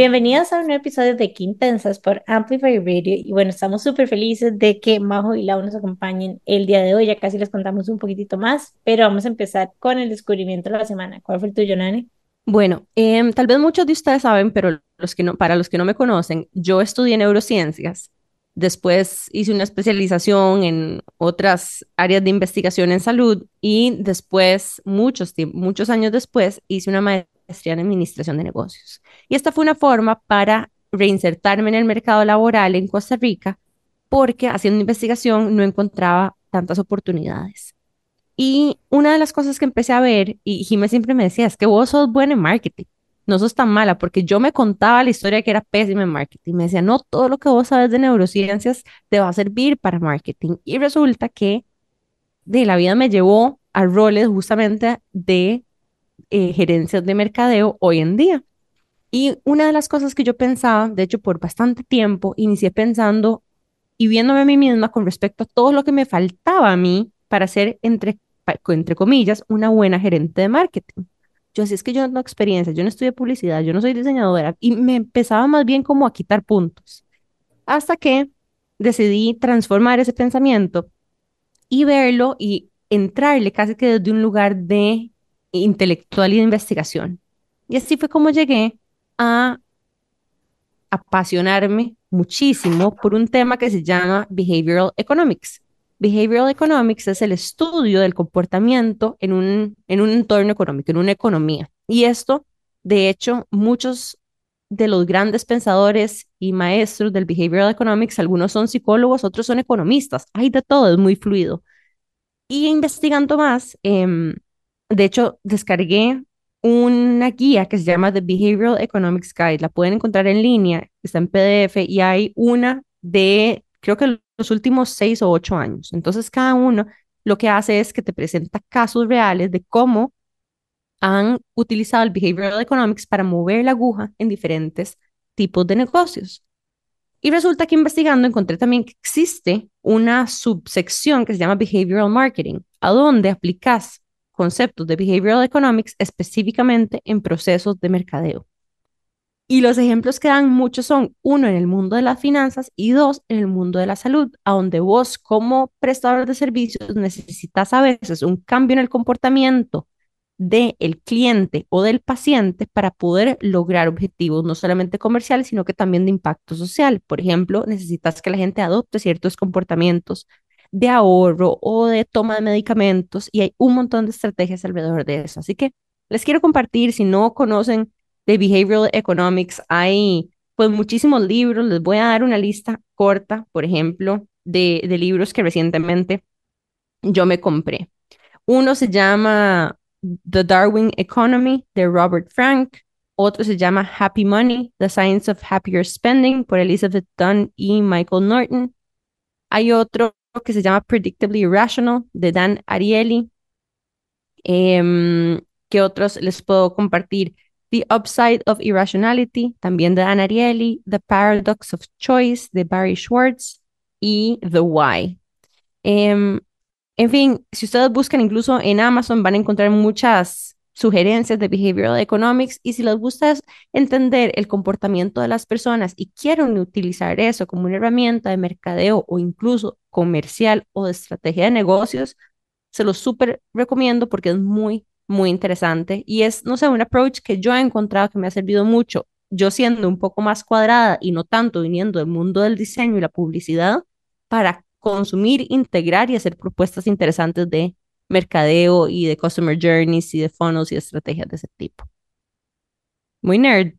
bienvenidos a un nuevo episodio de Quintensas por Amplify Radio. Y bueno, estamos súper felices de que Majo y Lau nos acompañen el día de hoy. Ya casi les contamos un poquitito más, pero vamos a empezar con el descubrimiento de la semana. ¿Cuál fue el tuyo, Nani? Bueno, em, tal vez muchos de ustedes saben, pero para los que no me conocen, yo estudié neurociencias. Después hice una especialización en otras áreas de investigación en salud y después, muchos, muchos años después, hice una maestría en Administración de Negocios. Y esta fue una forma para reinsertarme en el mercado laboral en Costa Rica porque haciendo investigación no encontraba tantas oportunidades. Y una de las cosas que empecé a ver, y Jiménez siempre me decía, es que vos sos buena en marketing, no sos tan mala, porque yo me contaba la historia que era pésima en marketing. Me decía, no, todo lo que vos sabes de neurociencias te va a servir para marketing. Y resulta que de la vida me llevó a roles justamente de eh, gerencias de mercadeo hoy en día. Y una de las cosas que yo pensaba, de hecho por bastante tiempo, inicié pensando y viéndome a mí misma con respecto a todo lo que me faltaba a mí para ser, entre, entre comillas, una buena gerente de marketing. Yo así es que yo no tengo experiencia, yo no estudié publicidad, yo no soy diseñadora y me empezaba más bien como a quitar puntos. Hasta que decidí transformar ese pensamiento y verlo y entrarle casi que desde un lugar de intelectual y de investigación. Y así fue como llegué a apasionarme muchísimo por un tema que se llama Behavioral Economics. Behavioral Economics es el estudio del comportamiento en un, en un entorno económico, en una economía. Y esto, de hecho, muchos de los grandes pensadores y maestros del Behavioral Economics, algunos son psicólogos, otros son economistas. Hay de todo, es muy fluido. Y investigando más, eh, de hecho, descargué una guía que se llama The Behavioral Economics Guide. La pueden encontrar en línea, está en PDF y hay una de, creo que los últimos seis o ocho años. Entonces, cada uno lo que hace es que te presenta casos reales de cómo han utilizado el Behavioral Economics para mover la aguja en diferentes tipos de negocios. Y resulta que investigando encontré también que existe una subsección que se llama Behavioral Marketing, a donde aplicas conceptos de behavioral economics específicamente en procesos de mercadeo. Y los ejemplos que dan muchos son, uno, en el mundo de las finanzas y dos, en el mundo de la salud, a donde vos como prestador de servicios necesitas a veces un cambio en el comportamiento del cliente o del paciente para poder lograr objetivos no solamente comerciales, sino que también de impacto social. Por ejemplo, necesitas que la gente adopte ciertos comportamientos de ahorro o de toma de medicamentos y hay un montón de estrategias alrededor de eso. Así que les quiero compartir, si no conocen de Behavioral Economics, hay pues muchísimos libros, les voy a dar una lista corta, por ejemplo, de, de libros que recientemente yo me compré. Uno se llama The Darwin Economy de Robert Frank, otro se llama Happy Money, The Science of Happier Spending por Elizabeth Dunn y Michael Norton. Hay otro que se llama Predictably Irrational de Dan Ariely. Em, ¿Qué otros les puedo compartir? The Upside of Irrationality, también de Dan Ariely. The Paradox of Choice de Barry Schwartz y The Why. Em, en fin, si ustedes buscan incluso en Amazon van a encontrar muchas sugerencias de behavioral economics y si les gusta entender el comportamiento de las personas y quieren utilizar eso como una herramienta de mercadeo o incluso comercial o de estrategia de negocios, se los súper recomiendo porque es muy, muy interesante y es, no sé, un approach que yo he encontrado que me ha servido mucho. Yo siendo un poco más cuadrada y no tanto viniendo del mundo del diseño y la publicidad para consumir, integrar y hacer propuestas interesantes de mercadeo y de customer journeys y de funnels y estrategias de ese tipo. Muy nerd.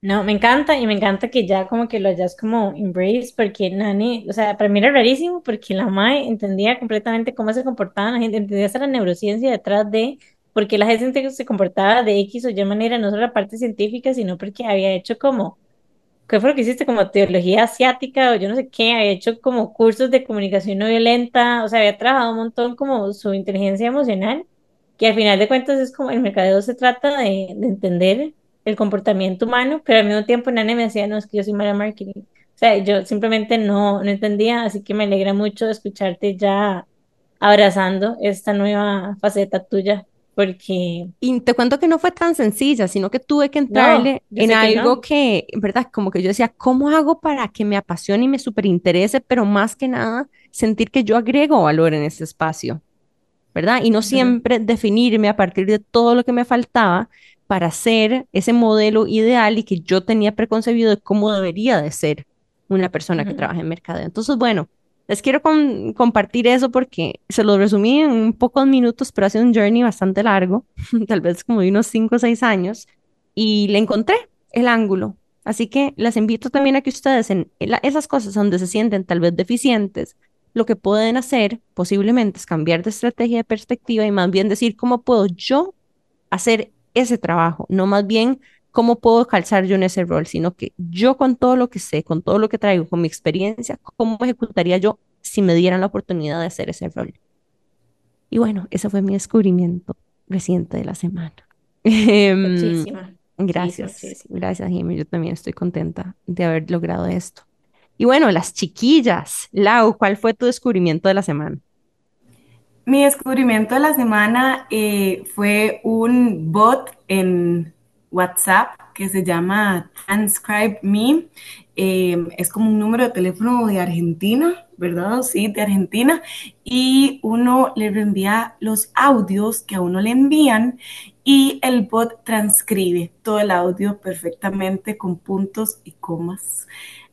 No, me encanta y me encanta que ya como que lo hayas como embrace porque Nani, o sea, para mí era rarísimo porque la MAE entendía completamente cómo se comportaba la gente, entendía hasta la neurociencia detrás de por qué la gente se comportaba de X o Y manera, no solo la parte científica, sino porque había hecho como ¿qué fue lo que hiciste? Como teología asiática o yo no sé qué, había hecho como cursos de comunicación no violenta, o sea, había trabajado un montón como su inteligencia emocional, que al final de cuentas es como el mercadeo se trata de, entender el comportamiento humano, pero al mismo tiempo Nane me decía, no, es que yo soy mala marketing. O sea, yo simplemente no, no entendía, así que me alegra mucho escucharte ya abrazando esta nueva faceta tuya. Porque Y te cuento que no fue tan sencilla, sino que tuve que no, entrarle yo en que algo no. que, verdad, como que yo decía, ¿cómo hago para que me apasione y me superinterese, pero más que nada sentir que yo agrego valor en ese espacio? ¿verdad? Y no siempre definirme a partir de todo lo que me faltaba para ser ese modelo ideal y que yo tenía preconcebido de cómo debería de ser una persona que trabaja en mercadeo. Entonces, bueno, les quiero con- compartir eso porque se lo resumí en pocos minutos, pero ha sido un journey bastante largo, tal vez como de unos 5 o 6 años, y le encontré el ángulo. Así que las invito también a que ustedes en esas cosas donde se sienten tal vez deficientes, lo que pueden hacer posiblemente es cambiar de estrategia de perspectiva y más bien decir cómo puedo yo hacer ese trabajo, no más bien cómo puedo calzar yo en ese rol, sino que yo con todo lo que sé, con todo lo que traigo, con mi experiencia, cómo ejecutaría yo si me dieran la oportunidad de hacer ese rol. Y bueno, ese fue mi descubrimiento reciente de la semana. Em, Muchísima, muchísima, gracias, muchísima. gracias, Jimmy. Yo también estoy contenta de haber logrado esto. Y bueno, las chiquillas. Lau, ¿cuál fue tu descubrimiento de la semana? Mi descubrimiento de la semana eh, fue un bot en WhatsApp que se llama Transcribe Me. Eh, es como un número de teléfono de Argentina, ¿verdad? Sí, de Argentina. Y uno le reenvía los audios que a uno le envían y el bot transcribe todo el audio perfectamente con puntos y comas.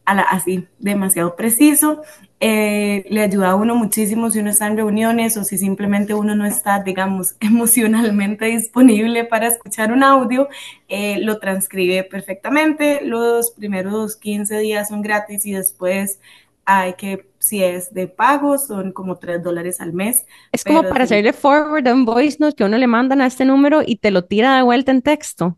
A la, así, demasiado preciso eh, le ayuda a uno muchísimo si uno está en reuniones o si simplemente uno no está, digamos, emocionalmente disponible para escuchar un audio, eh, lo transcribe perfectamente. Los primeros 15 días son gratis y después hay que, si es de pago, son como 3 dólares al mes, Es como para sí, hacerle forward a un voice note que uno le mandan a este número y te lo tira de vuelta en texto.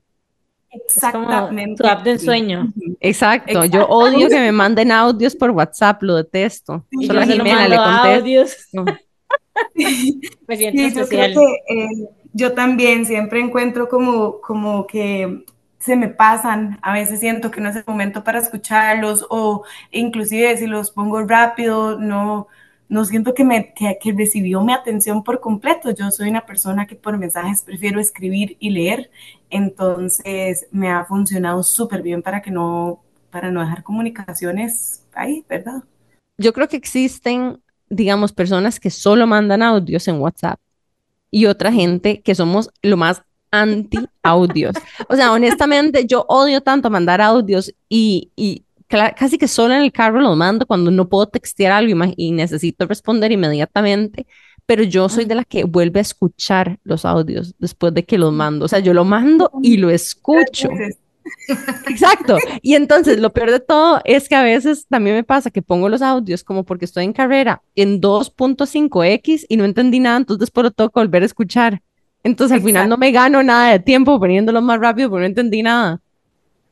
Es como tu exactamente app de ensueño. Exacto, yo odio que me manden audios por WhatsApp, lo detesto. Y Solo yo a Jimena le contesto. audios. sí. Me siento Sí, yo creo que especial. eh, yo también siempre encuentro como, como que se me pasan, a veces siento que no es el momento para escucharlos o inclusive si los pongo rápido, no, no siento que, me, que, que recibió mi atención por completo. Yo soy una persona que por mensajes prefiero escribir y leer, entonces me ha funcionado súper bien para que no, para no dejar comunicaciones ahí, ¿verdad? Yo creo que existen, digamos, personas que solo mandan audios en WhatsApp y otra gente que somos lo más anti audios. O sea, honestamente, yo odio tanto mandar audios y, y casi que solo en el carro los mando cuando no puedo textear algo y, y necesito responder inmediatamente. Pero yo soy de la que vuelve a escuchar los audios después de que los mando. O sea, yo lo mando y lo escucho. Exacto. Y entonces lo peor de todo es que a veces también me pasa que pongo los audios como porque estoy en carrera en 2.5x y no entendí nada, entonces después lo tengo que volver a escuchar. Entonces al final no me gano nada de tiempo poniéndolo más rápido porque no entendí nada.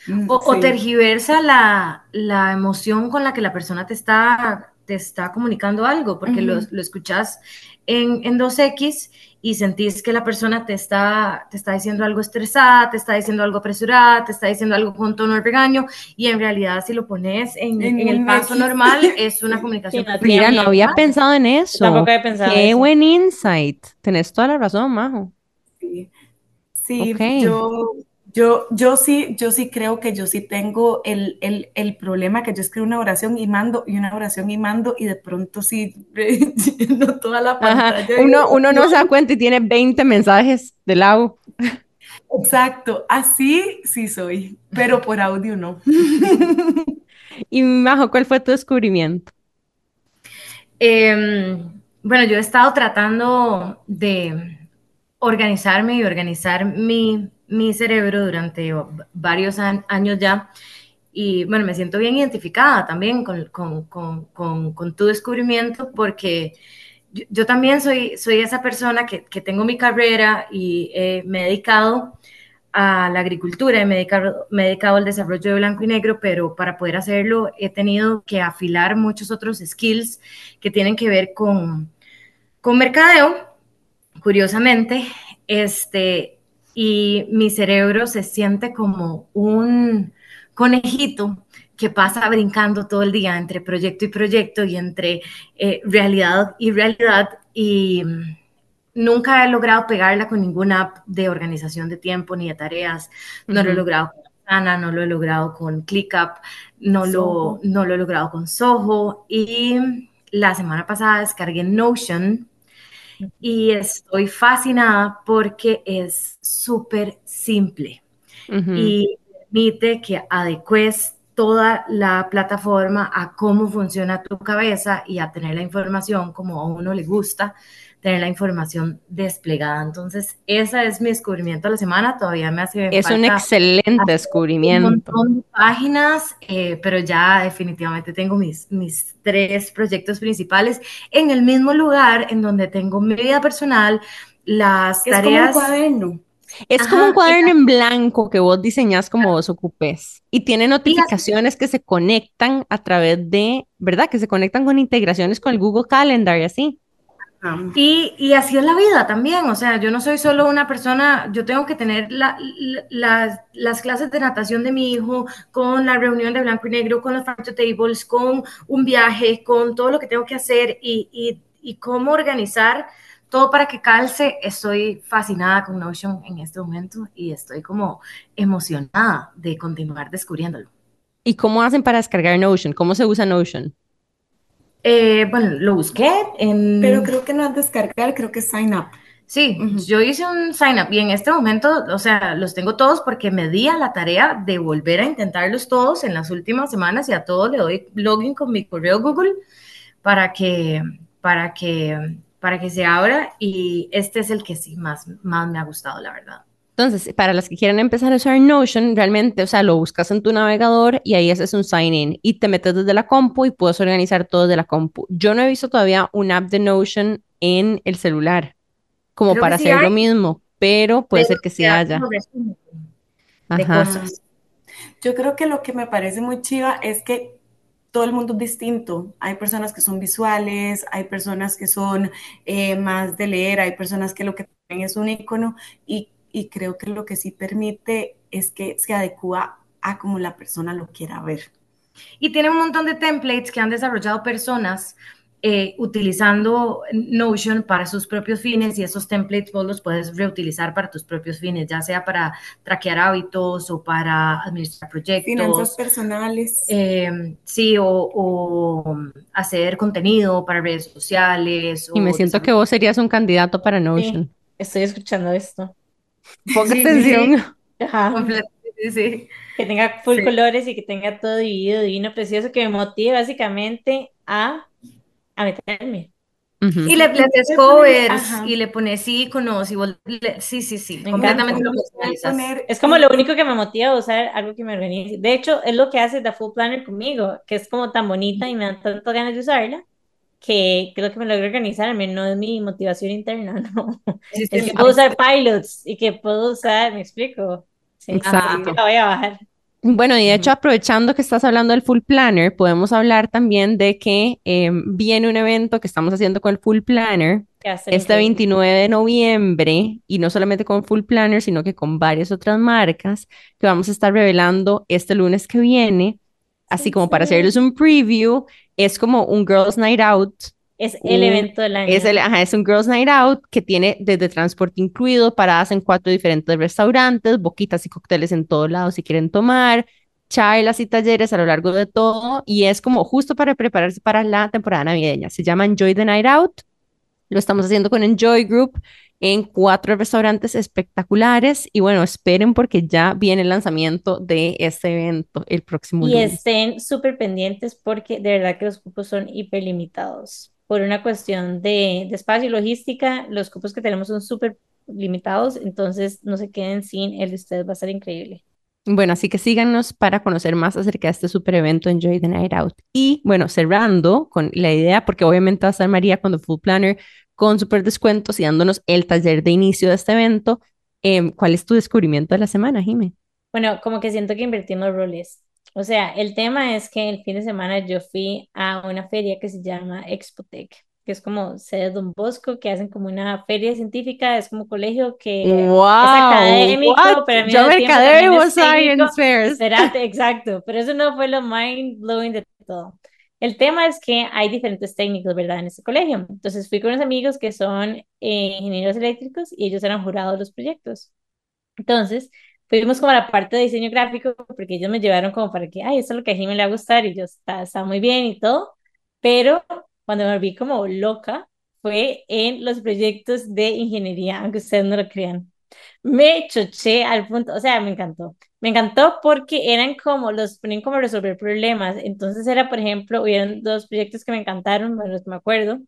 Mm, O, o Sí. tergiversa la, la emoción con la que la persona te está, te está comunicando algo, porque lo, Ujú. lo escuchas en, en 2X y sentís que la persona te está, te está diciendo algo estresada, te está diciendo algo apresurada, te está diciendo algo con tono de regaño, y en realidad si lo pones en, En en el paso X. normal es una comunicación Mira, no había pensado en Yo eso. tampoco había pensado Qué eso. buen insight. Tenés toda la razón, Majo. Sí, sí, Ok. yo, yo, yo sí, yo sí creo que yo sí tengo el, el, el problema que yo escribo una oración y mando, y una oración y mando, y de pronto sí lleno toda la pantalla de Uno, uno no se da cuenta y tiene 20 mensajes de Lau. Exacto, así sí soy, pero por audio no. Y Majo, ¿cuál fue tu descubrimiento? Eh, bueno, yo he estado tratando de organizarme y organizar mi, mi cerebro durante varios años ya. Y bueno, me siento bien identificada también con, con, con, con, tu descubrimiento porque yo, también soy, soy esa persona que, que tengo mi carrera y me he dedicado a la agricultura me he, dedicado, me he dedicado al desarrollo de blanco y negro, pero para poder hacerlo he tenido que afilar muchos otros skills que tienen que ver con, con mercadeo, curiosamente, este, y mi cerebro se siente como un conejito que pasa brincando todo el día entre proyecto y proyecto y entre eh, realidad y realidad y nunca he logrado pegarla con ninguna app de organización de tiempo ni de tareas. No lo he logrado con Asana, no lo he logrado con ClickUp, no lo, no lo he logrado con Soho. Y la semana pasada descargué Notion y estoy fascinada porque es súper simple. Y permite que adecues toda la plataforma a cómo funciona tu cabeza y a tener la información como a uno le gusta tener la información desplegada. Entonces, ese es mi descubrimiento de la semana. Todavía me hace Es un excelente descubrimiento. Un montón de páginas, eh, pero ya definitivamente tengo mis, mis tres proyectos principales en el mismo lugar en donde tengo mi vida personal, las Es tareas. como un cuaderno. Es como Ajá, un cuaderno en blanco que vos diseñás como vos ocupes y tiene notificaciones que se conectan a través de, ¿verdad? Que se conectan con integraciones con el Google Calendar y así. Y, y así es la vida también, o sea, yo no soy solo una persona, yo tengo que tener la- la- las, las clases de natación de mi hijo, con la reunión de blanco y negro, con los factor tables, con un viaje, con todo lo que tengo que hacer y, y, y cómo organizar todo para que calce. Estoy fascinada con Notion en este momento y estoy como emocionada de continuar descubriéndolo. ¿Y cómo hacen para descargar Notion? ¿Cómo se usa Notion? Eh, bueno, lo busqué en... Pero creo que no es descargar, creo que es sign up. Sí, yo hice un sign up y en este momento, o sea, los tengo todos porque me di a la tarea de volver a intentarlos todos en las últimas semanas y a todos le doy login con mi correo Google para que, para que, para que se abra y este es el que sí más, más me ha gustado, la verdad. Entonces, para las que quieran empezar a usar Notion, realmente, o sea, lo buscas en tu navegador y ahí haces un sign in y te metes desde la compu y puedes organizar todo desde la compu. Yo no he visto todavía una app de Notion en el celular, como Creo para sí hacer lo mismo, pero puede pero ser que sí haya. de Ajá. cosas. Yo creo que lo que me parece muy chiva es que todo el mundo es distinto. Hay personas que son visuales, hay personas que son eh, más de leer, hay personas que lo que ven es un icono y, y creo que lo que sí permite es que se adecua a como la persona lo quiera ver. Y tiene un montón de templates que han desarrollado personas eh, utilizando Notion para sus propios fines y esos templates vos los puedes reutilizar para tus propios fines, ya sea para traquear hábitos o para administrar Finanzas proyectos. personales. eh, sí, o, o hacer contenido para redes sociales. Y me siento que vos serías un candidato para Notion. Estoy escuchando esto. Ponga Sí, sí, atención. Sí, sí. Que tenga full Sí. colores y que tenga todo dividido, divino, precioso, que me motive básicamente a, a meterme. Ujú. Y le, le haces covers ajá. y le pones iconos y vos le- sí, sí, sí, Me completamente lo poner- Es como lo único que me motiva a usar algo que me organice. De hecho, es lo que hace The Full Planner conmigo, que es como tan bonita y me dan tantas ganas de usarla, que creo que me logro organizarme, no es mi motivación interna, no. Sí, sí, Es que sí. puedo usar pilots y que puedo usar, me explico. Sí, Exacto. la voy a bajar. Bueno, y de hecho, aprovechando que estás hablando del Full Planner, podemos hablar también de que eh, viene un evento que estamos haciendo con el Full Planner este increíble. 29 de noviembre, y no solamente con Full Planner, sino que con varias otras marcas que vamos a estar revelando este lunes que viene, así como para hacerles un preview, es como un Girls Night Out. Es el un- evento del año. Es, el, ajá, es un Girls Night Out que tiene desde transporte incluido, paradas en cuatro diferentes restaurantes, boquitas y cócteles en todos lados si quieren tomar, charlas y talleres a lo largo de todo, y es como justo para prepararse para la temporada navideña. Se llama Enjoy the Night Out. Lo estamos haciendo con Enjoy Group en cuatro restaurantes espectaculares y bueno, esperen porque ya viene el lanzamiento de este evento el próximo Y lunes. estén súper pendientes porque de verdad que los cupos son hiperlimitados. Por una cuestión de, de espacio y logística, los cupos que tenemos son súper limitados, entonces no se queden sin el de ustedes, va a ser increíble. Bueno, así que síganos para conocer más acerca de este super evento Enjoy the Night Out. Y bueno, cerrando con la idea, porque obviamente va a estar María cuando Full Planner con super descuentos y dándonos el taller de inicio de este evento. em, ¿cuál es tu descubrimiento de la semana, Jime? Bueno, como que siento que invertimos roles. O sea, el tema es que el fin de semana yo fui a una feria que se llama Expotec, que es como sede de Don Bosco, que hacen como una feria científica, es como colegio que ¡Wow! académico, what? pero al Yo mercadeo es science fairs. Espérate, exacto, pero eso no fue lo mind blowing de todo. El tema es que hay diferentes técnicos, ¿verdad? En este colegio. Entonces fui con unos amigos que son eh, ingenieros eléctricos y ellos eran jurados de los proyectos. Entonces, fuimos como a la parte de diseño gráfico porque ellos me llevaron como para que, ay, esto es lo que a Jimmy le va a gustar y yo, está, está muy bien y todo. Pero cuando me volví como loca fue en los proyectos de ingeniería, aunque ustedes no lo crean. Me choché al punto, o sea, me encantó. Me encantó porque eran como, los ponen como resolver problemas. Entonces era, por ejemplo, hubieron dos proyectos que me encantaron, me acuerdo,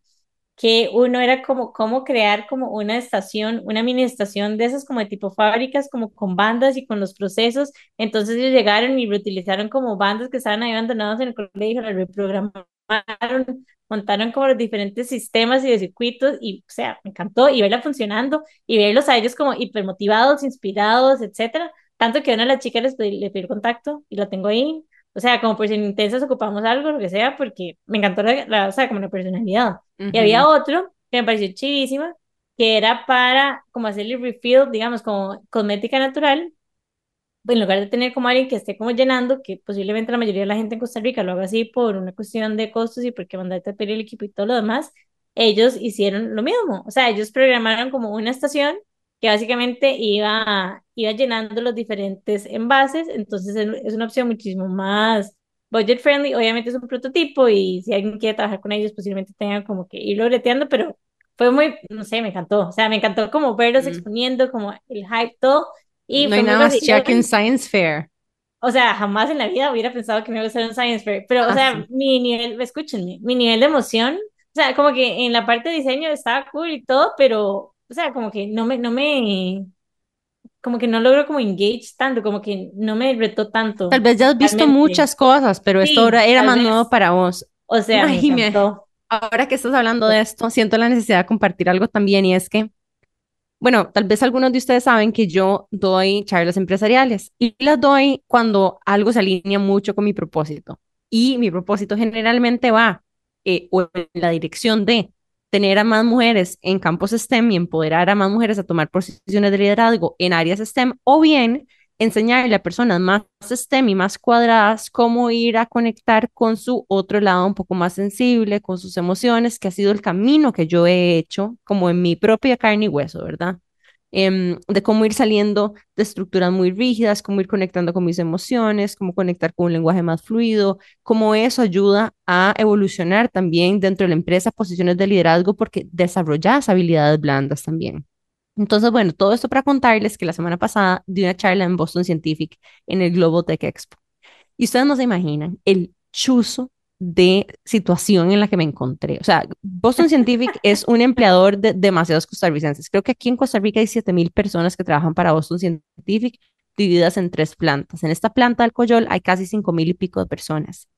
que uno era como cómo crear como una estación, una mini estación de esas como de tipo fábricas, como con bandas y con los procesos. Entonces ellos llegaron y reutilizaron como bandas que estaban ahí abandonadas en el colegio, las reprogramaron, montaron como los diferentes sistemas y de circuitos y, o sea, me encantó y verla funcionando y verlos a ellos como hipermotivados, inspirados, etcétera. Tanto que a una de las chicas les pedí, le pedí contacto y la tengo ahí. O sea, como por si en Intensas ocupamos algo, lo que sea, porque me encantó la, la o sea, como la personalidad. Y había otro que me pareció chivísima, que era para como hacerle refill, digamos, como cosmética natural, en lugar de tener como alguien que esté como llenando, que posiblemente la mayoría de la gente en Costa Rica lo haga así por una cuestión de costos y porque mandarte a pedir el equipo y todo lo demás, ellos hicieron lo mismo. O sea, ellos programaron como una estación que básicamente iba, iba llenando los diferentes envases, entonces es una opción muchísimo más budget friendly, obviamente es un prototipo y si alguien quiere trabajar con ellos posiblemente tenga como que irlo breteando, pero fue muy, no sé, me encantó, o sea, me encantó como verlos mm. exponiendo, como el hype, todo, y no hay nada más Jack en Science Fair. O sea, jamás en la vida hubiera pensado que me iba a gustar un Science Fair. Pero, o ah, sea, mi nivel, escúchenme, mi nivel de emoción, o sea, como que en la parte de diseño estaba cool y todo, pero, o sea, como que no me, no me, como que no logro como engage tanto, como que no me retó tanto. Tal vez ya has visto muchas cosas, pero esto era, era más nuevo para vos. O sea, me ahora que estás hablando de esto, siento la necesidad de compartir algo también y es que bueno, tal vez algunos de ustedes saben que yo doy charlas empresariales y las doy cuando algo se alinea mucho con mi propósito. Y mi propósito generalmente va eh, en la dirección de tener a más mujeres en campos STEM y empoderar a más mujeres a tomar posiciones de liderazgo en áreas STEM, o bien enseñarle a personas más STEM y más cuadradas cómo ir a conectar con su otro lado un poco más sensible, con sus emociones, que ha sido el camino que yo he hecho como en mi propia carne y hueso, ¿verdad? Em, de cómo ir saliendo de estructuras muy rígidas, cómo ir conectando con mis emociones, cómo conectar con un lenguaje más fluido, cómo eso ayuda a evolucionar también dentro de la empresa posiciones de liderazgo porque desarrollas habilidades blandas también. Entonces, bueno, todo esto para contarles que la semana pasada di una charla en Boston Scientific en el Global Tech Expo. Y ustedes no se imaginan el chuzo de situación en la que me encontré. O sea, Boston Scientific es un empleador de demasiados costarricenses. Creo que aquí en Costa Rica hay 7.000 personas que trabajan para Boston Scientific divididas en tres plantas. En esta planta del Coyol hay casi 5.000 y pico de personas.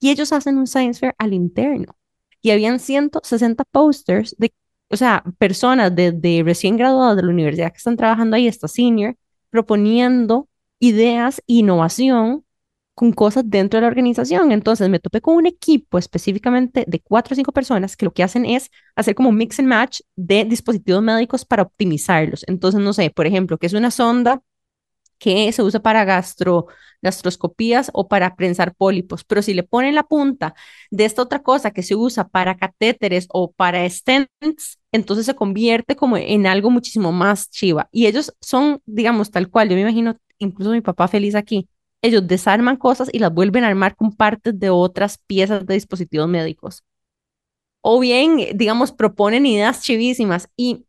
Y ellos hacen un Science Fair al interno. Y habían 160 posters de o sea, personas de, recién graduadas de la universidad que están trabajando ahí, esta senior, proponiendo ideas, innovación con cosas dentro de la organización. Entonces me topé con un equipo específicamente de cuatro o cinco personas que lo que hacen es hacer como mix and match de dispositivos médicos para optimizarlos. Entonces, no sé, por ejemplo, que es una sonda que se usa para gastro, gastroscopías o para prensar pólipos, pero si le ponen la punta de esta otra cosa que se usa para catéteres o para stents, entonces se convierte como en algo muchísimo más chiva. Y ellos son, digamos, tal cual, yo me imagino, incluso mi papá feliz aquí, ellos desarman cosas y las vuelven a armar con partes de otras piezas de dispositivos médicos. O bien, digamos, proponen ideas chivísimas y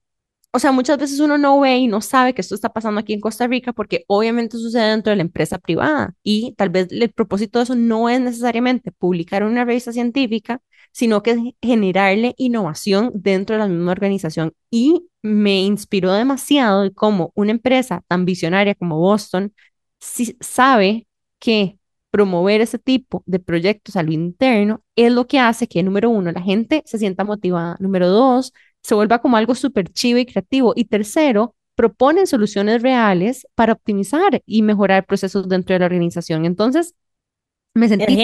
o sea, muchas veces uno no ve y no sabe que esto está pasando aquí en Costa Rica porque obviamente sucede dentro de la empresa privada y tal vez el propósito de eso no es necesariamente publicar una revista científica, sino que es generarle innovación dentro de la misma organización. Y me inspiró demasiado de cómo una empresa tan visionaria como Boston sabe que promover ese tipo de proyectos a lo interno es lo que hace que, número uno, la gente se sienta motivada. Número dos, se vuelva como algo súper chivo y creativo. Y tercero, proponen soluciones reales para optimizar y mejorar procesos dentro de la organización. Entonces, me sentí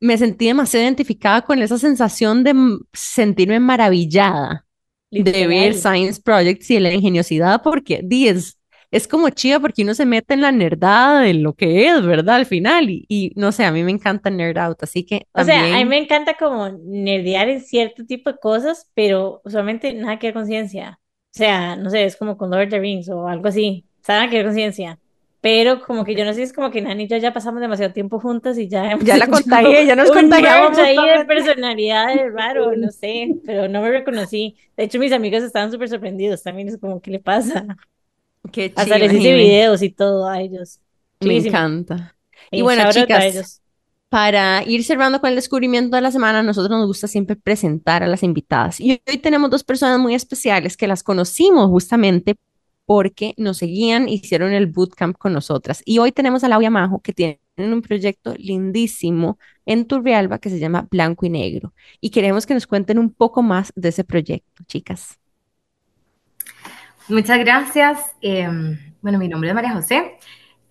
me sentí demasiado identificada con esa sensación de sentirme maravillada de ver Science Projects y la ingeniosidad, porque 10 es como chido porque uno se mete en la nerdada de lo que es, ¿verdad? Al final, y, y no sé, a mí me encanta Nerd Out, así que O sea, a mí también, me encanta como nerdear en cierto tipo de cosas, pero usualmente nada que ver con ciencia. O sea, no sé, es como con Lord of the Rings o algo así. Nada que ver con ciencia. Pero como que yo no sé, es como que Nani y yo ya pasamos demasiado tiempo juntas y ya hemos ya la contagié, ya nos contagiamos ahí de personalidades raro, no sé, pero no me reconocí. De hecho, mis amigos estaban súper sorprendidos también, es como, ¿qué le pasa? Qué Hasta les hice videos y todo a ellos. me encanta. Y Y bueno, chicas. Para ir cerrando con el descubrimiento de la semana, a nosotros nos gusta siempre presentar a las invitadas. Y hoy tenemos dos personas muy especiales que las conocimos justamente porque nos seguían, hicieron el bootcamp con nosotras. Y hoy tenemos a Lau y a Majo que tienen un proyecto lindísimo en Turrialba que se llama Blanco y Negro. Y queremos que nos cuenten un poco más de ese proyecto, chicas. Muchas gracias. Eh, bueno, mi nombre es María José.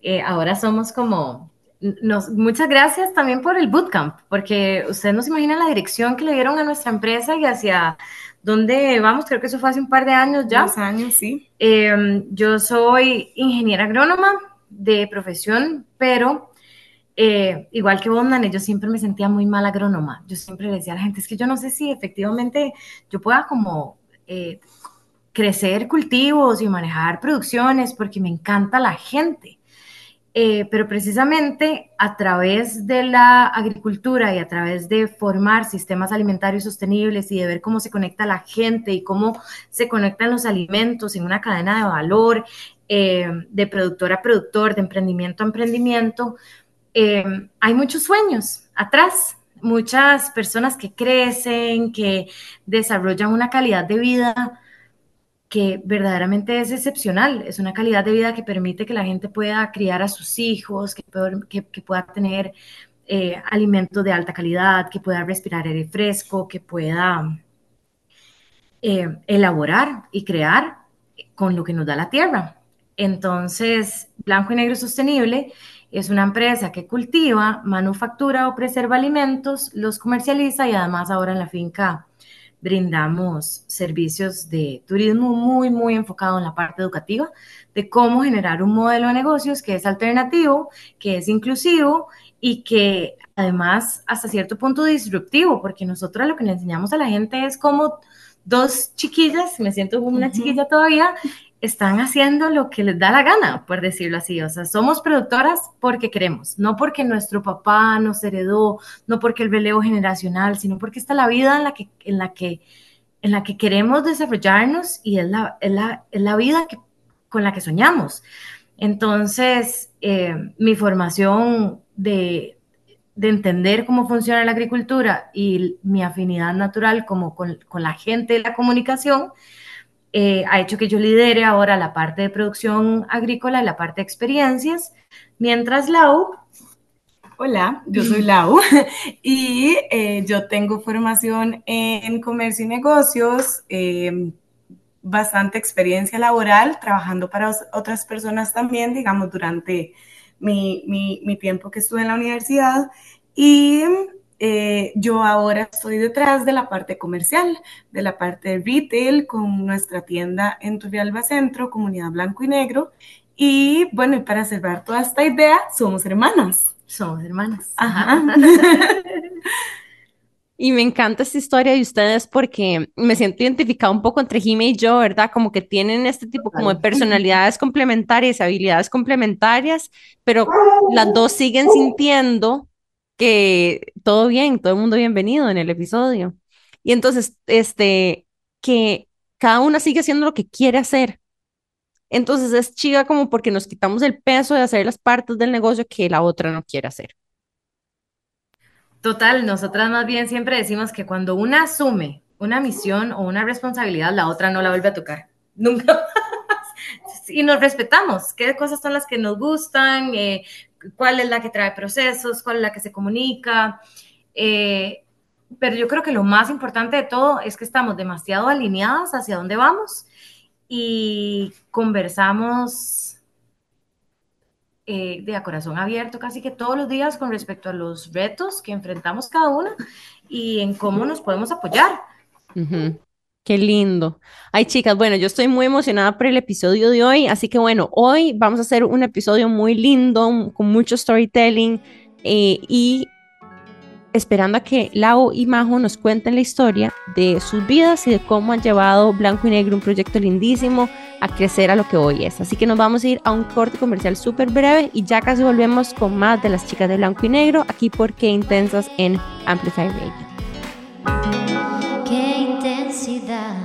Eh, ahora somos como... Nos, muchas gracias también por el bootcamp, porque ustedes no se imaginan la dirección que le dieron a nuestra empresa y hacia dónde vamos. Creo que eso fue hace un par de años ya. Dos años, sí. Eh, yo soy ingeniera agrónoma de profesión, pero eh, igual que Nane, yo siempre me sentía muy mal agrónoma. Yo siempre le decía a la gente, es que yo no sé si efectivamente yo pueda como eh, crecer cultivos y manejar producciones porque me encanta la gente. Eh, pero precisamente a través de la agricultura y a través de formar sistemas alimentarios sostenibles y de ver cómo se conecta la gente y cómo se conectan los alimentos en una cadena de valor, eh, de productor a productor, de emprendimiento a emprendimiento, eh, hay muchos sueños atrás, muchas personas que crecen, que desarrollan una calidad de vida que verdaderamente es excepcional, es una calidad de vida que permite que la gente pueda criar a sus hijos, que, que, pueda tener eh, alimentos de alta calidad, que pueda respirar aire fresco, que pueda eh, elaborar y crear con lo que nos da la tierra. Entonces, Blanco y Negro Sostenible es una empresa que cultiva, manufactura o preserva alimentos, los comercializa y además ahora en la finca brindamos servicios de turismo muy, muy enfocado en la parte educativa, de cómo generar un modelo de negocios que es alternativo, que es inclusivo y que además hasta cierto punto disruptivo, porque nosotros lo que le enseñamos a la gente es cómo dos chiquillas, me siento como una uh -huh. chiquilla todavía, están haciendo lo que les da la gana, por decirlo así. O sea, somos productoras porque queremos, no porque nuestro papá nos heredó, no porque el relevo generacional, sino porque está la vida en la que, en la que, en la que queremos desarrollarnos y es la, es la, es la vida que, con la que soñamos. Entonces, eh, mi formación de, de entender cómo funciona la agricultura y mi afinidad natural como con, con la gente de la comunicación, eh, ha hecho que yo lidere ahora la parte de producción agrícola y la parte de experiencias, mientras Lau... Hola, yo soy Lau y eh, yo tengo formación en comercio y negocios, eh, bastante experiencia laboral, trabajando para otras personas también, digamos, durante mi, mi, mi tiempo que estuve en la universidad y eh, yo ahora estoy detrás de la parte comercial, de la parte de retail con nuestra tienda en Turrialba Centro, Comunidad Blanco y Negro. Y bueno, y para cerrar toda esta idea, somos hermanas. Somos hermanas. Ajá. Y me encanta esta historia de ustedes porque me siento identificada un poco entre Jimmy y yo, ¿verdad? Como que tienen este tipo como de personalidades complementarias, habilidades complementarias, pero las dos siguen sintiendo que todo bien, todo el mundo bienvenido en el episodio. Y entonces, este, que cada una sigue haciendo lo que quiere hacer. Entonces es chiga como porque nos quitamos el peso de hacer las partes del negocio que la otra no quiere hacer. Total, nosotras más bien siempre decimos que cuando una asume una misión o una responsabilidad, la otra no la vuelve a tocar. Nunca más. Y nos respetamos. ¿Qué cosas son las que nos gustan? Eh, cuál es la que trae procesos, cuál es la que se comunica. Eh, pero yo creo que lo más importante de todo es que estamos demasiado alineadas hacia dónde vamos y conversamos eh, de a corazón abierto casi que todos los días con respecto a los retos que enfrentamos cada una y en cómo nos podemos apoyar. Uh. Qué lindo. Ay, chicas, bueno, yo estoy muy emocionada por el episodio de hoy, así que bueno, hoy vamos a hacer un episodio muy lindo, con mucho storytelling eh, y esperando a que Lau y Majo nos cuenten la historia de sus vidas y de cómo han llevado Blanco y Negro, un proyecto lindísimo, a crecer a lo que hoy es. Así que nos vamos a ir a un corte comercial súper breve y ya casi volvemos con más de las chicas de Blanco y Negro, aquí por Qué Intensas en Amplify Radio. Intensidad.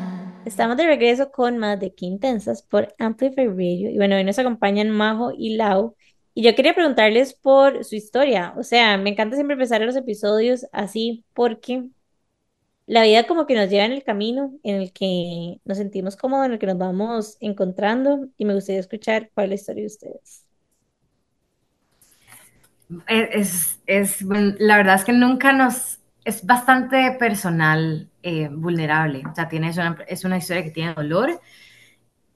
Estamos de regreso con más de Qué Intensas por Amplify Radio. Y bueno, hoy nos acompañan Majo y Lau y yo quería preguntarles por su historia. O sea, me encanta siempre empezar los episodios así porque la vida como que nos lleva en el camino en el que nos sentimos cómodos, en el que nos vamos encontrando y me gustaría escuchar cuál es la historia de ustedes. Es, es, la verdad es que nunca nos, es bastante personal, eh, vulnerable. O sea, tiene, es, una, es una historia que tiene dolor,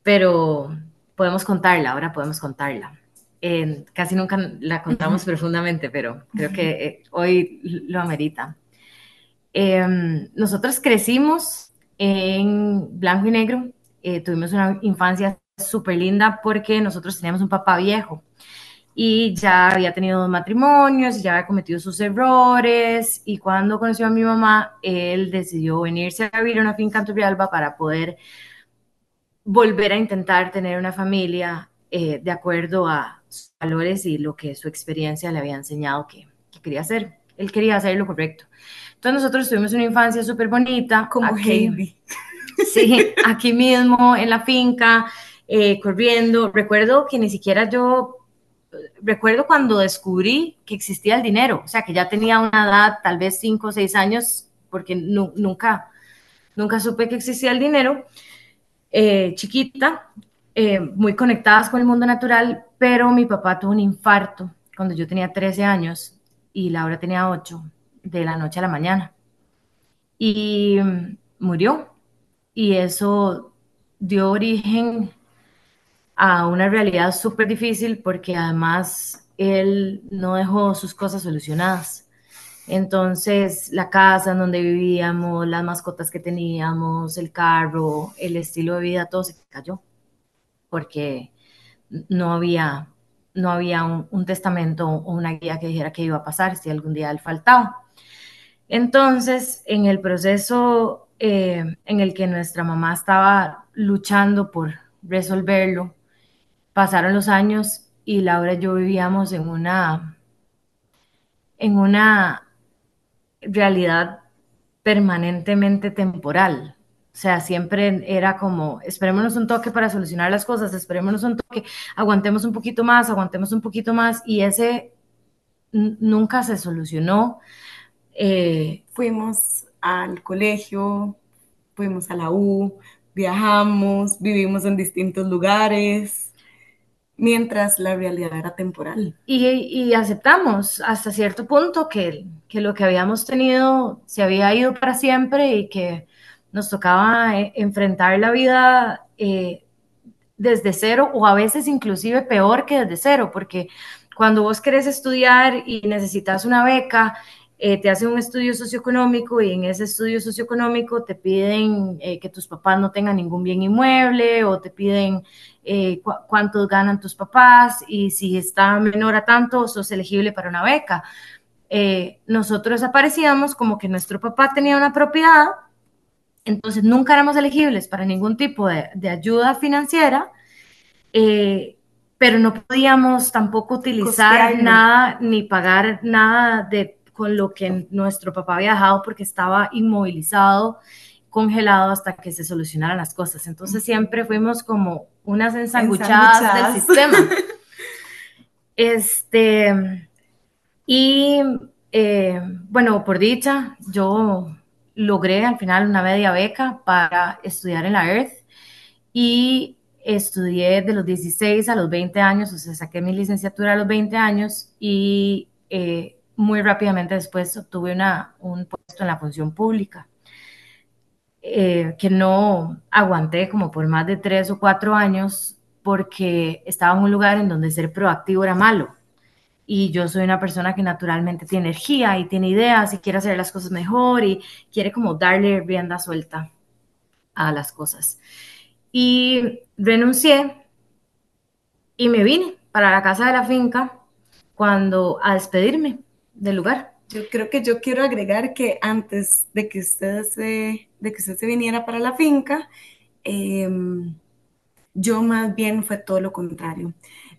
pero podemos contarla, ahora podemos contarla casi nunca la contamos profundamente, pero creo que eh, hoy lo amerita. Em, nosotros crecimos en blanco y negro, eh, tuvimos una infancia súper linda porque nosotros teníamos un papá viejo y ya había tenido dos matrimonios, ya había cometido sus errores y cuando conoció a mi mamá, él decidió venirse a vivir a una finca en Turrialba para poder volver a intentar tener una familia eh, de acuerdo a sus valores y lo que su experiencia le había enseñado que, quería hacer. Él quería hacer lo correcto. Entonces nosotros tuvimos una infancia súper bonita. Como aquí, Sí, aquí mismo, en la finca, eh, corriendo. Recuerdo que ni siquiera yo, recuerdo cuando descubrí que existía el dinero, o sea, que ya tenía una edad, tal vez cinco o seis años, porque nunca, nunca supe que existía el dinero. Eh, chiquita, eh, muy conectadas con el mundo natural, pero mi papá tuvo un infarto cuando yo tenía 13 años y Laura tenía 8, de la noche a la mañana. Y mm, murió. Y eso dio origen a una realidad súper difícil porque además él no dejó sus cosas solucionadas. Entonces, la casa en donde vivíamos, las mascotas que teníamos, el carro, el estilo de vida, todo se cayó porque no había, no había un, testamento o una guía que dijera qué iba a pasar si algún día él faltaba. Entonces, en el proceso eh, en el que nuestra mamá estaba luchando por resolverlo, pasaron los años y Laura y yo vivíamos en una, en una realidad permanentemente temporal. O sea, siempre era como, esperémonos un toque para solucionar las cosas, esperémonos un toque, aguantemos un poquito más, aguantemos un poquito más, y ese nunca se solucionó. Eh, fuimos al colegio, fuimos a la U, viajamos, vivimos en distintos lugares, mientras la realidad era temporal. Y, aceptamos hasta cierto punto que, que lo que habíamos tenido se había ido para siempre y que nos tocaba eh, enfrentar la vida eh, desde cero o a veces inclusive peor que desde cero, porque cuando vos querés estudiar y necesitas una beca, eh, te hacen un estudio socioeconómico y en ese estudio socioeconómico te piden que tus papás no tengan ningún bien inmueble o te piden cuántos ganan tus papás y si está menor a tanto, sos elegible para una beca. nosotros aparecíamos como que nuestro papá tenía una propiedad entonces, nunca éramos elegibles para ningún tipo de, ayuda financiera, eh, pero no podíamos tampoco utilizar nada ni pagar nada de con lo que nuestro papá había dejado porque estaba inmovilizado, congelado hasta que se solucionaran las cosas. Entonces siempre fuimos como unas ensanguchadas, del sistema. este, y eh, bueno, por dicha, yo logré al final una media beca para estudiar en la Earth y estudié de los 16 a los 20 años, o sea, saqué mi licenciatura a los 20 años y eh, muy rápidamente después obtuve una, un puesto en la función pública. Eh, que no aguanté como por más de tres o cuatro años porque estaba en un lugar en donde ser proactivo era malo y yo soy una persona que naturalmente tiene energía y tiene ideas y quiere hacer las cosas mejor y quiere como darle rienda suelta. a las cosas. Y renuncié y me vine para la casa de la finca cuando a despedirme del lugar. Yo creo que yo quiero agregar que antes de que usted se, de que usted se viniera para la finca, eh, yo más bien fue todo lo contrario.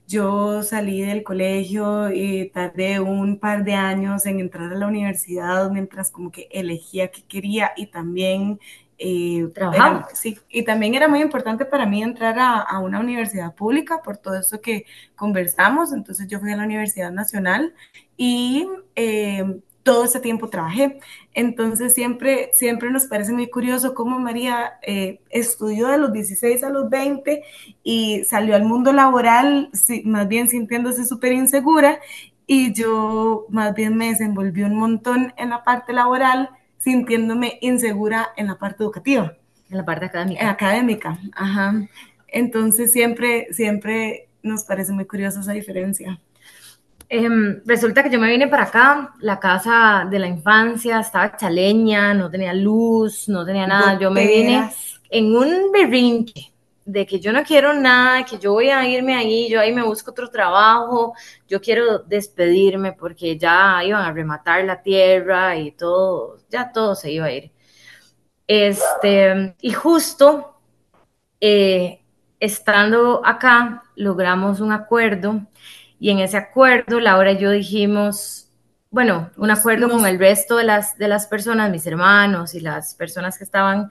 Yo salí del colegio y tardé un par de años en entrar a la universidad mientras como que elegía qué quería y también eh, Trabajaba. era- sí, y también era muy importante para mí entrar a, a una universidad pública por todo eso que conversamos. Entonces yo fui a la Universidad Nacional y eh, todo ese tiempo trabajé. Entonces siempre, siempre nos parece muy curioso cómo María eh, estudió de los 16 a los 20 y salió al mundo laboral sí, más bien sintiéndose súper insegura y yo más bien me desenvolví un montón en la parte laboral sintiéndome insegura en la parte educativa, En la parte eh, académica. académica. Ajá. Entonces siempre, siempre nos parece muy curiosa esa diferencia. Em, resulta que yo me vine para acá, la casa de la infancia estaba chaleña, no tenía luz, no tenía nada. Yo me vine en un berrinche de que yo no quiero nada, que yo voy a irme ahí, yo ahí me busco otro trabajo, yo quiero despedirme porque ya iban a rematar la tierra y todo, ya todo se iba a ir. Este, y justo eh, estando acá, logramos un acuerdo y en ese acuerdo Laura y yo dijimos, bueno, un acuerdo con el resto de las, de las personas, mis hermanos y las personas que estaban,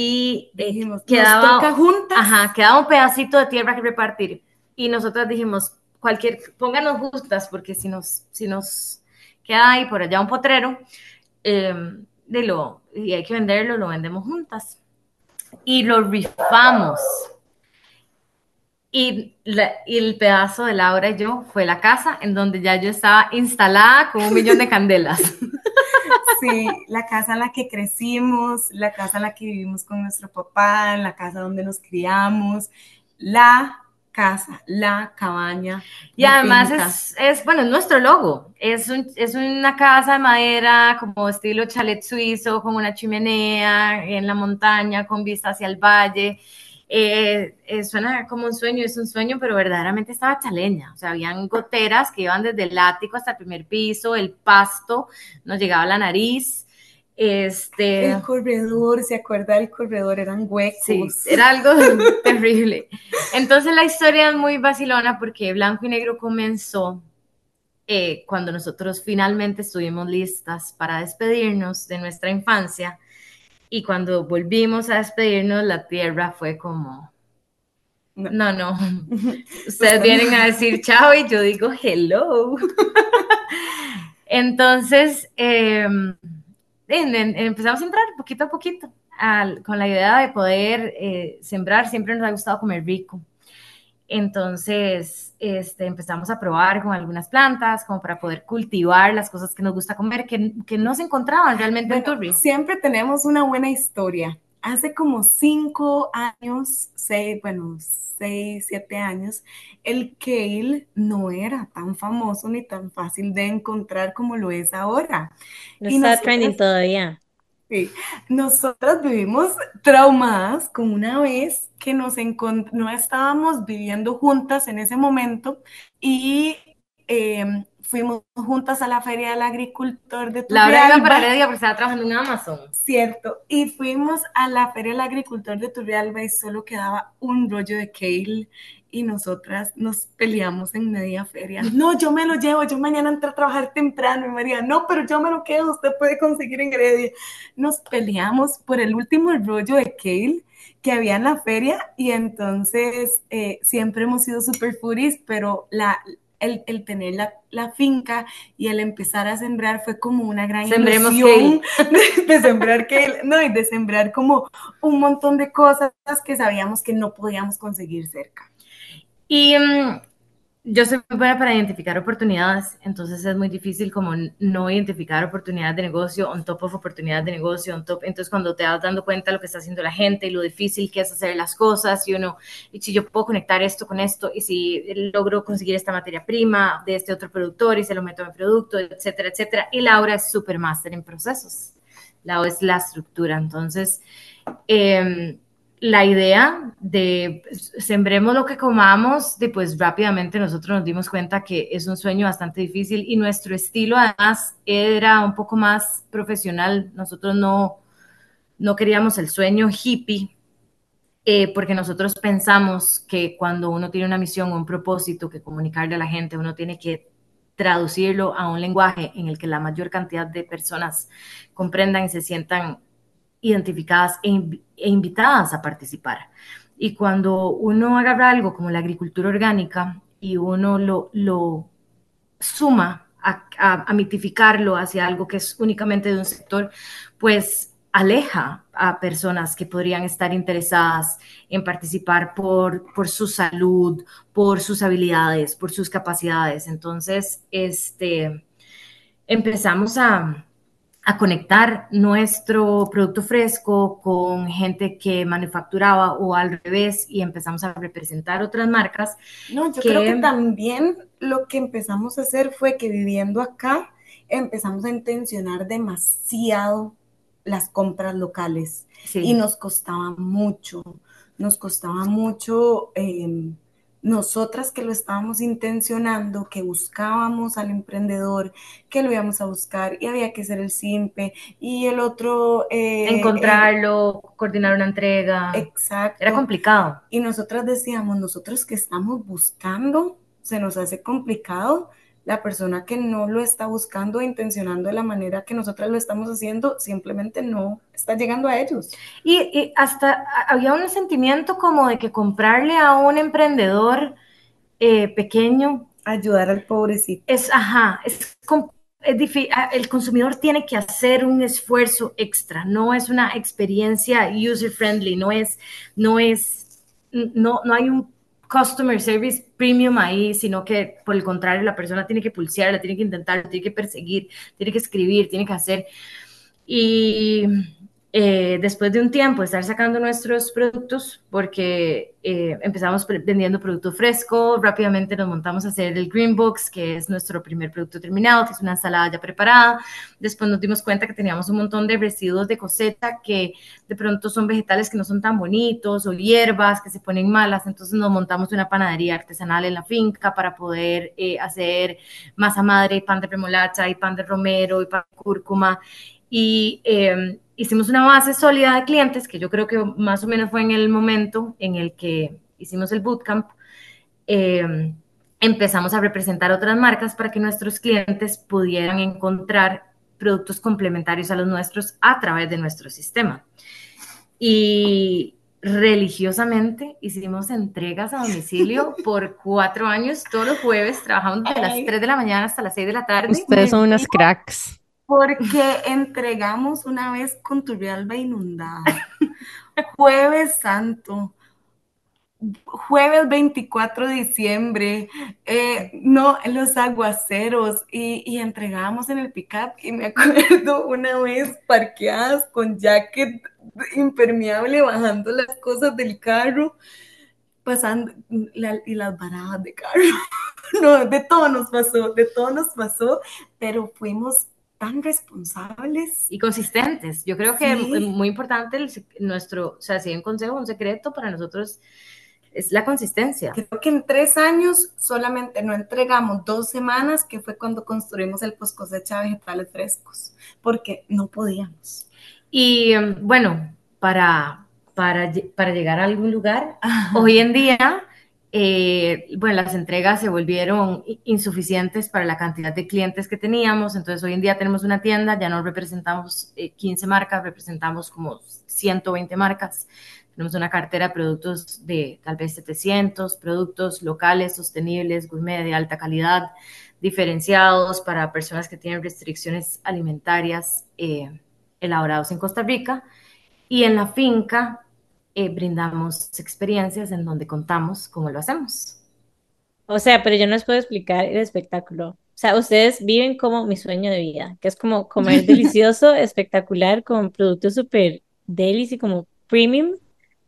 y eh, Dijimos, quedaba, nos toca juntas. ajá, quedaba un pedacito de tierra que repartir. Y nosotras dijimos, cualquier, pónganos justas, porque si nos, si nos queda ahí por allá un potrero, eh, de lo, y hay que venderlo, lo vendemos juntas. Y lo rifamos. Y, la- y el pedazo de Laura y yo fue la casa en donde ya yo estaba instalada con un millón de candelas. Sí, la casa en la que crecimos, la casa en la que vivimos con nuestro papá, la casa donde nos criamos, la casa, la cabaña. Y la además es, es, bueno, es nuestro logo. Es, un- es una casa de madera como estilo chalet suizo, con una chimenea en la montaña, con vista hacia el valle. Eh, eh, suena como un sueño, es un sueño, pero verdaderamente estaba chaleña. O sea, habían goteras que iban desde el ático hasta el primer piso, el pasto nos llegaba a la nariz. Este, El corredor, ¿se acuerda del corredor? Eran huecos. Sí, era algo terrible. Entonces la historia es muy vacilona porque Blanco y Negro comenzó eh, cuando nosotros finalmente estuvimos listas para despedirnos de nuestra infancia y cuando volvimos a despedirnos la tierra fue como, No. no, no, ustedes vienen a decir chao y yo digo hello. Entonces, eh, empezamos a entrar poquito a poquito al- con la idea de poder eh, sembrar. Siempre nos ha gustado comer rico. Entonces, este, empezamos a probar con algunas plantas, como para poder cultivar las cosas que nos gusta comer, que, que no se encontraban realmente en Turri. siempre tenemos una buena historia. Hace como cinco años, seis, bueno, seis, siete años, el kale no era tan famoso ni tan fácil de encontrar como lo es ahora. No Y está nosotras- trending todavía. Sí, nosotras vivimos traumadas con una vez que nos no estábamos viviendo juntas en ese momento y eh, fuimos juntas a la Feria del Agricultor de Turrialba. para Heredia porque estaba trabajando en Amazon. Cierto, y fuimos a la Feria del Agricultor de Turrialba y solo quedaba un rollo de kale y nosotras nos peleamos en media feria. No, yo me lo llevo, yo mañana entro a trabajar temprano y María, no, pero yo me lo quedo, usted puede conseguir en Heredia. Nos peleamos por el último rollo de kale que había en la feria y entonces eh, siempre hemos sido super foodies, pero la, el, el tener la, la finca y el empezar a sembrar fue como una gran Sembremos ilusión de, de sembrar kale, no, y de sembrar como un montón de cosas que sabíamos que no podíamos conseguir cerca. Y mm, yo soy muy buena para identificar oportunidades, entonces es muy difícil como no identificar oportunidades de negocio, on top of oportunidades de negocio, on top. Entonces cuando te das dando cuenta de lo que está haciendo la gente y lo difícil que es hacer las cosas y uno, y si yo puedo conectar esto con esto y si logro conseguir esta materia prima de este otro productor y se lo meto a mi producto, etcétera, etcétera. Y Laura es súper máster en procesos. Laura es la estructura, entonces eh, la idea de pues, sembremos lo que comamos, de pues rápidamente nosotros nos dimos cuenta que es un sueño bastante difícil y nuestro estilo además era un poco más profesional. Nosotros no, no queríamos el sueño hippie, eh, porque nosotros pensamos que cuando uno tiene una misión o un propósito que comunicarle a la gente, uno tiene que traducirlo a un lenguaje en el que la mayor cantidad de personas comprendan y se sientan identificadas e, e invitadas a participar. Y cuando uno agarra algo como la agricultura orgánica y uno lo, lo suma a, a, mitificarlo hacia algo que es únicamente de un sector, pues aleja a personas que podrían estar interesadas en participar por, por su salud, por sus habilidades, por sus capacidades. Entonces, este, empezamos a, a conectar nuestro producto fresco con gente que manufacturaba o al revés y empezamos a representar otras marcas. No, yo que... creo que también lo que empezamos a hacer fue que viviendo acá empezamos a intencionar demasiado las compras locales sí. y nos costaba mucho, nos costaba mucho. Eh, nosotras que lo estábamos intencionando, que buscábamos al emprendedor, que lo íbamos a buscar y había que ser el simpe y el otro... Eh, Encontrarlo, eh, coordinar una entrega. Exacto. Era complicado. Y nosotras decíamos, nosotros que estamos buscando, se nos hace complicado. La persona que no lo está buscando, intencionando de la manera que nosotras lo estamos haciendo, simplemente no está llegando a ellos. Y, y, hasta había un sentimiento como de que comprarle a un emprendedor eh, pequeño. Ayudar al pobrecito. Es, ajá, es, es difícil. El consumidor tiene que hacer un esfuerzo extra. No es una experiencia user friendly, no es, no es, no, no hay un customer service premium ahí, sino que por el contrario, la persona tiene que pulsear, la tiene que intentar, tiene que perseguir, tiene que escribir, tiene que hacer. Y eh, después de un tiempo estar sacando nuestros productos, porque eh, empezamos vendiendo producto fresco, rápidamente nos montamos a hacer el Green Box, que es nuestro primer producto terminado, que es una ensalada ya preparada. Después nos dimos cuenta que teníamos un montón de residuos de cosecha que de pronto son vegetales que no son tan bonitos o hierbas que se ponen malas. Entonces nos montamos una panadería artesanal en la finca para poder eh, hacer masa madre, pan de remolacha, y pan de romero, y pan de cúrcuma. Y eh, hicimos una base sólida de clientes, que yo creo que más o menos fue en el momento en el que hicimos el bootcamp. Eh, empezamos a representar otras marcas para que nuestros clientes pudieran encontrar productos complementarios a los nuestros a través de nuestro sistema. Y religiosamente hicimos entregas a domicilio por cuatro años, todos los jueves, trabajamos desde las 3 de la mañana hasta las 6 de la tarde. Ustedes son unas cracks. Porque entregamos una vez con Turrialba inundada. Jueves Santo. Jueves 24 de diciembre, eh, no, los aguaceros, y, y entregábamos en el pickup, y me acuerdo una vez parqueadas con jacket impermeable, bajando las cosas del carro, pasando, la, y las barajas de carro. No, de todo nos pasó, de todo nos pasó, pero fuimos tan responsables. Y consistentes. Yo creo que sí. es muy importante el, nuestro, o sea, si hay un consejo, un secreto para nosotros es la consistencia. Creo que en tres años solamente no entregamos dos semanas, que fue cuando construimos el post cosecha vegetales frescos, porque no podíamos. Y bueno, para, para, para llegar a algún lugar, Ajá. hoy en día eh, bueno, las entregas se volvieron insuficientes para la cantidad de clientes que teníamos, entonces hoy en día tenemos una tienda, ya no representamos eh, 15 marcas, representamos como 120 marcas, tenemos una cartera de productos de tal vez 700 productos locales, sostenibles, gourmet, de alta calidad, diferenciados para personas que tienen restricciones alimentarias eh, elaborados en Costa Rica, y en la finca eh, brindamos experiencias en donde contamos cómo lo hacemos. O sea, pero yo no les puedo explicar el espectáculo. O sea, ustedes viven como mi sueño de vida, que es como comer delicioso, espectacular, con productos súper delis y como premium,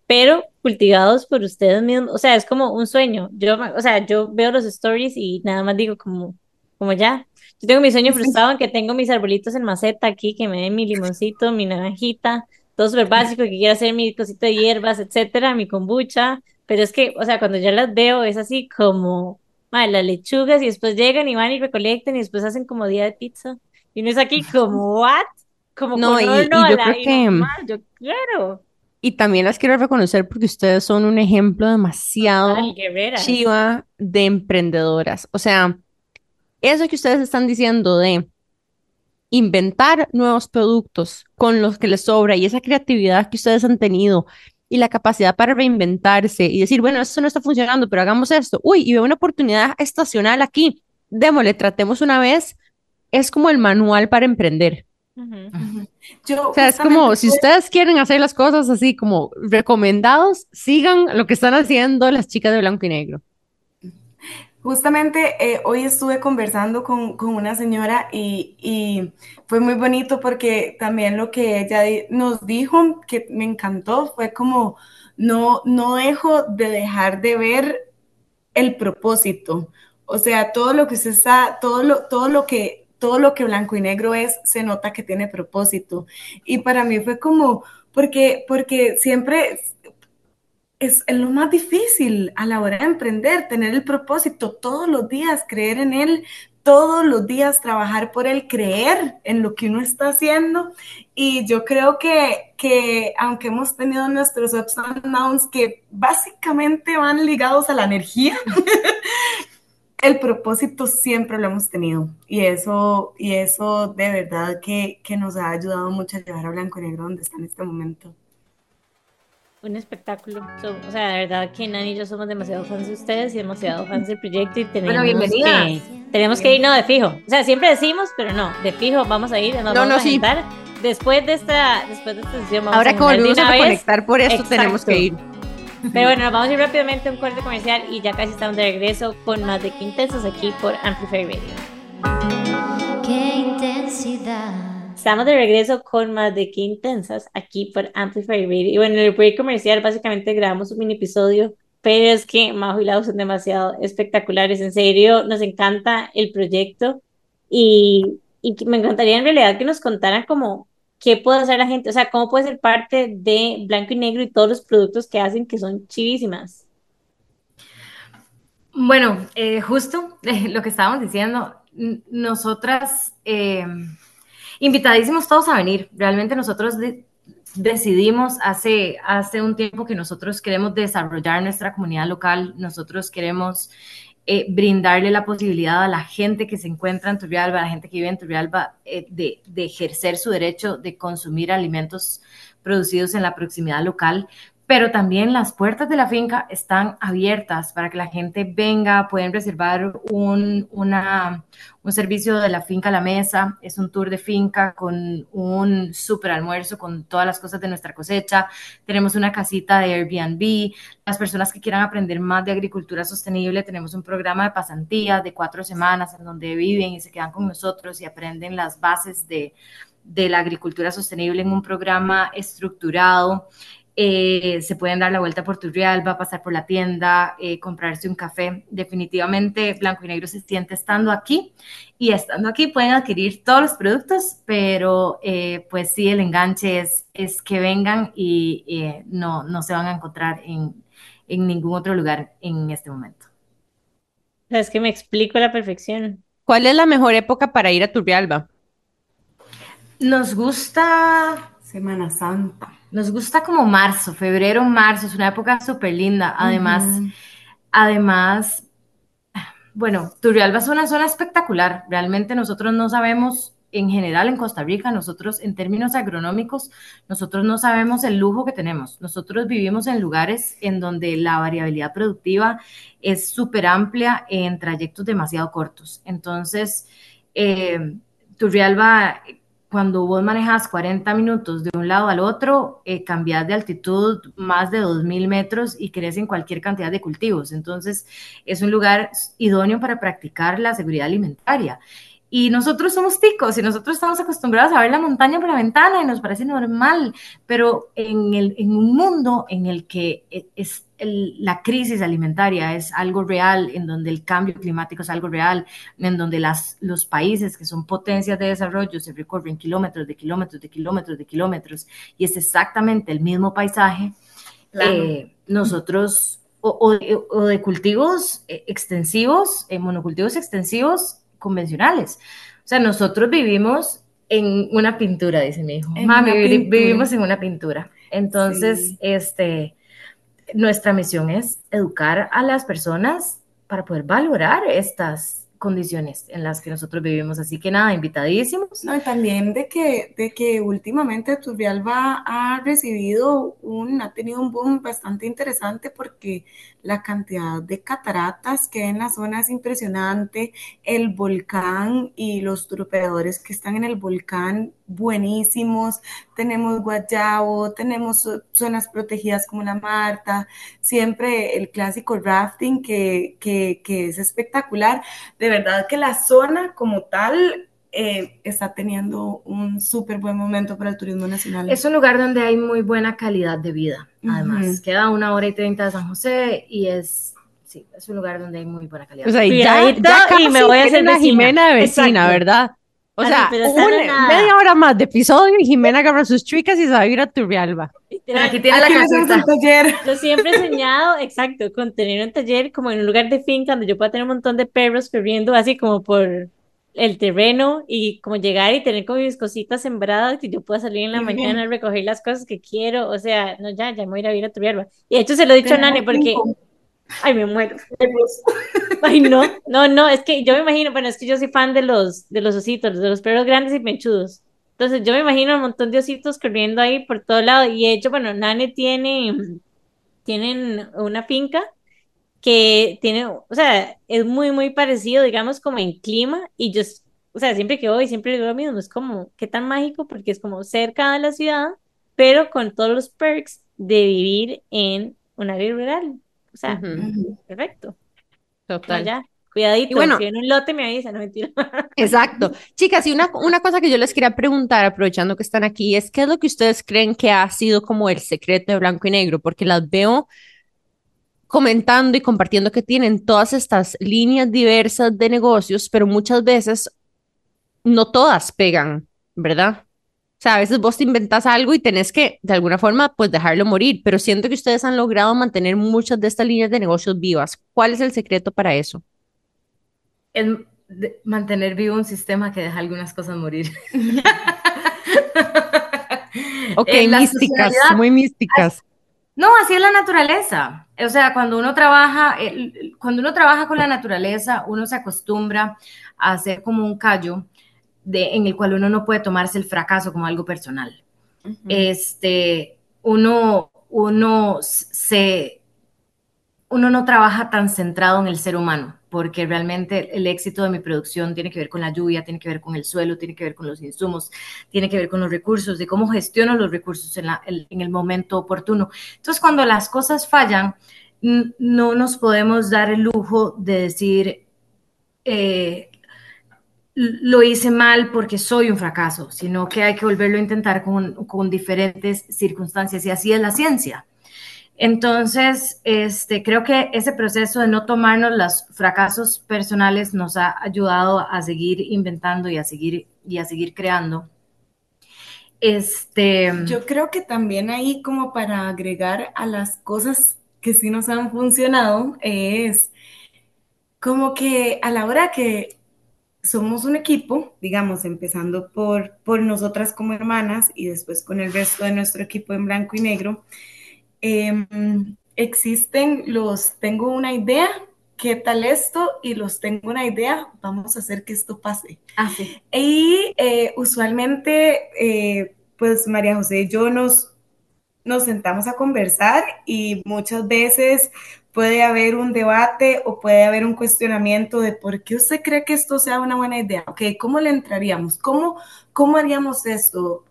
pero cultivados por ustedes mismos. O sea, es como un sueño. Yo, o sea, yo veo los stories y nada más digo como, como ya. Yo tengo mi sueño frustrado en que tengo mis arbolitos en maceta aquí, que me den mi limoncito, mi naranjita, todo súper básico, que quiero hacer mi cosita de hierbas, etcétera, mi kombucha, pero es que, o sea, cuando yo las veo es así como, madre, las lechugas y después llegan y van y recolectan y después hacen como día de pizza. Y no es aquí como, ¿what? Como No, con y- y yo a la- creo y que- normal, yo quiero. Y también las quiero reconocer porque ustedes son un ejemplo demasiado chiva de emprendedoras. O sea, eso que ustedes están diciendo de inventar nuevos productos con los que les sobra y esa creatividad que ustedes han tenido y la capacidad para reinventarse y decir, bueno, esto no está funcionando, pero hagamos esto. Uy, y veo una oportunidad estacional aquí. Démosle, tratemos una vez. Es como el manual para emprender. Ujú. Yo O sea, es como si ustedes quieren hacer las cosas así como recomendados, sigan lo que están haciendo las chicas de blanco y negro. Justamente eh, hoy estuve conversando con, con una señora y, y fue muy bonito porque también lo que ella nos dijo, que me encantó, fue como, no, no dejo de dejar de ver el propósito. O sea, todo lo que se está, todo lo, todo lo que, todo lo que blanco y negro es, se nota que tiene propósito. Y para mí fue como, porque, porque siempre es, lo más difícil a la hora de emprender, tener el propósito todos los días, creer en él, todos los días trabajar por él, creer en lo que uno está haciendo. Y yo creo que, que aunque hemos tenido nuestros ups and downs que básicamente van ligados a la energía, el propósito siempre lo hemos tenido. Y eso, y eso de verdad que, que nos ha ayudado mucho a llevar a Blanco Negro donde está en este momento. Un espectáculo. So- o sea, de verdad que Nani y yo somos demasiado fans de ustedes y demasiado fans del proyecto y tenemos bienvenidas. que, tenemos que irnos de fijo. O sea, siempre decimos, pero no, de fijo vamos a ir, nos No, vamos no, a sí. Después de esta, después de esta sesión vamos Ahora a que volvimos a reconectar por esto, tenemos que ir. Pero bueno, nos vamos a ir rápidamente a un corte comercial y ya casi estamos de regreso con más de Quintensos aquí por Amplify Radio. Qué intensidad. Estamos de regreso con más de Qué Intensas aquí por Amplify Radio. Y bueno, en el break comercial básicamente grabamos un mini episodio, pero es que Majo y Lau son demasiado espectaculares. En serio, nos encanta el proyecto y, y me encantaría en realidad que nos contaran como qué puede hacer la gente, o sea, cómo puede ser parte de Blanco y Negro y todos los productos que hacen que son chivísimas. Bueno, eh, justo lo que estábamos diciendo, nosotras eh, invitadísimos todos a venir. Realmente nosotros de- decidimos hace, hace un tiempo que nosotros queremos desarrollar nuestra comunidad local, nosotros queremos eh, brindarle la posibilidad a la gente que se encuentra en Turrialba, a la gente que vive en Turrialba, eh, de ejercer su derecho de consumir alimentos producidos en la proximidad local pero también las puertas de la finca están abiertas para que la gente venga, pueden reservar un, una, un servicio de la finca a la mesa, es un tour de finca con un super almuerzo con todas las cosas de nuestra cosecha, tenemos una casita de Airbnb, las personas que quieran aprender más de agricultura sostenible, tenemos un programa de pasantías de cuatro semanas en donde viven y se quedan con nosotros y aprenden las bases de, de la agricultura sostenible en un programa estructurado. Eh, se pueden dar la vuelta por Turrialba, pasar por la tienda, eh, comprarse un café. Definitivamente Blanco y Negro se siente estando aquí y estando aquí pueden adquirir todos los productos, pero eh, pues sí, el enganche es, es que vengan y eh, no, no se van a encontrar en, en ningún otro lugar en este momento. Es que me explico a la perfección. ¿Cuál es la mejor época para ir a Turrialba? Nos gusta Semana Santa. Nos gusta como marzo, febrero, marzo, es una época súper linda. Además, además, bueno, Turrialba es una zona espectacular. Realmente nosotros no sabemos, en general en Costa Rica, nosotros en términos agronómicos, nosotros no sabemos el lujo que tenemos. Nosotros vivimos en lugares en donde la variabilidad productiva es súper amplia en trayectos demasiado cortos. Entonces, eh, Turrialba cuando vos manejas 40 minutos de un lado al otro, eh, cambias de altitud más de 2.000 metros y crecen cualquier cantidad de cultivos. Entonces, es un lugar idóneo para practicar la seguridad alimentaria. Y nosotros somos ticos y nosotros estamos acostumbrados a ver la montaña por la ventana y nos parece normal, pero en, el, en un mundo en el que es, el, la crisis alimentaria es algo real, en donde el cambio climático es algo real, en donde las, los países que son potencias de desarrollo se recorren kilómetros de kilómetros de kilómetros de kilómetros y es exactamente el mismo paisaje, Claro. eh, nosotros, o, o- o de cultivos eh, extensivos, eh, monocultivos extensivos convencionales. O sea, nosotros vivimos en una pintura, dice mi hijo. En Mami, pintura. vivimos en una pintura. Entonces, Sí. este, nuestra misión es educar a las personas para poder valorar estas condiciones en las que nosotros vivimos. Así que nada, invitadísimos. No, y también de que, de que últimamente Turrialba ha recibido un, ha tenido un boom bastante interesante porque la cantidad de cataratas que hay en la zona es impresionante, el volcán y los turoperadores que están en el volcán buenísimos, tenemos Guayabo, tenemos zo- zonas protegidas como la Marta, siempre el clásico rafting que, que, que es espectacular. De verdad que la zona como tal eh, está teniendo un súper buen momento para el turismo nacional. Es un lugar donde hay muy buena calidad de vida. Además, Ujú. queda a una hora y treinta de San José y es, sí, es un lugar donde hay muy buena calidad. O sea, y ya, ya y me voy a hacer tienen a vecina. Jimena de vecina, Exacto. ¿verdad? O sea, una- media hora más de episodio y Jimena agarra sus chicas y se va a ir a Turrialba. Pero aquí tiene la Aquí casita. taller. Yo siempre he soñado, exacto, con tener un taller como en un lugar de finca donde yo pueda tener un montón de perros corriendo así como por el terreno y como llegar y tener como mis cositas sembradas y yo pueda salir en la mañana a recoger las cosas que quiero. O sea, no, ya, ya me voy a ir a vivir a Turrialba. Y de hecho se lo he dicho a Nane Tenemos porque, cinco ay, me muero. perros. Ay, no, no, no, es que yo me imagino, bueno, es que yo soy fan de los, de los ositos, de los perros grandes y mechudos. Entonces yo me imagino un montón de ositos corriendo ahí por todo lado. Y de hecho, bueno, Nane tiene, tienen una finca que tiene, o sea, es muy, muy parecido, digamos, como en clima. Y yo, o sea, siempre que voy, siempre digo lo mismo, es como, qué tan mágico, porque es como cerca de la ciudad, pero con todos los perks de vivir en un área rural. O sea, perfecto. Total. Cuidadito, Y bueno- si ven un lote me avisa, no mentira. Exacto. Chicas, y una, una cosa que yo les quería preguntar, aprovechando que están aquí, es qué es lo que ustedes creen que ha sido como el secreto de blanco y negro, porque las veo comentando y compartiendo que tienen todas estas líneas diversas de negocios, pero muchas veces no todas pegan, ¿verdad? O sea, a veces vos te inventas algo y tenés que, de alguna forma, pues dejarlo morir, pero siento que ustedes han logrado mantener muchas de estas líneas de negocios vivas. ¿Cuál es el secreto para eso? Es de- mantener vivo un sistema que deja algunas cosas morir. Ok, místicas, muy místicas. No, así es la naturaleza. O sea, cuando uno trabaja, el- cuando uno trabaja con la naturaleza, uno se acostumbra a hacer como un callo de, en el cual uno no puede tomarse el fracaso como algo personal. Este, uno, uno se, uno no trabaja tan centrado en el ser humano, porque realmente el éxito de mi producción tiene que ver con la lluvia, tiene que ver con el suelo, tiene que ver con los insumos, tiene que ver con los recursos, de cómo gestiono los recursos en, la- el- en el momento oportuno. Entonces, cuando las cosas fallan, no nos podemos dar el lujo de decir, eh, lo hice mal porque soy un fracaso, sino que hay que volverlo a intentar con, con diferentes circunstancias y así es la ciencia. Entonces, este, creo que ese proceso de no tomarnos los fracasos personales nos ha ayudado a seguir inventando y a seguir, y a seguir creando. Este, Yo creo que también ahí como para agregar a las cosas que sí nos han funcionado es como que a la hora que somos un equipo, digamos, empezando por, por nosotras como hermanas y después con el resto de nuestro equipo en blanco y negro, em, existen los, tengo una idea, ¿qué tal esto? Y los tengo una idea, vamos a hacer que esto pase. así. Y eh, usualmente, eh, pues María José y yo nos, nos sentamos a conversar y muchas veces puede haber un debate o puede haber un cuestionamiento de por qué usted cree que esto sea una buena idea. Ok, ¿cómo le entraríamos? ¿Cómo, cómo haríamos esto?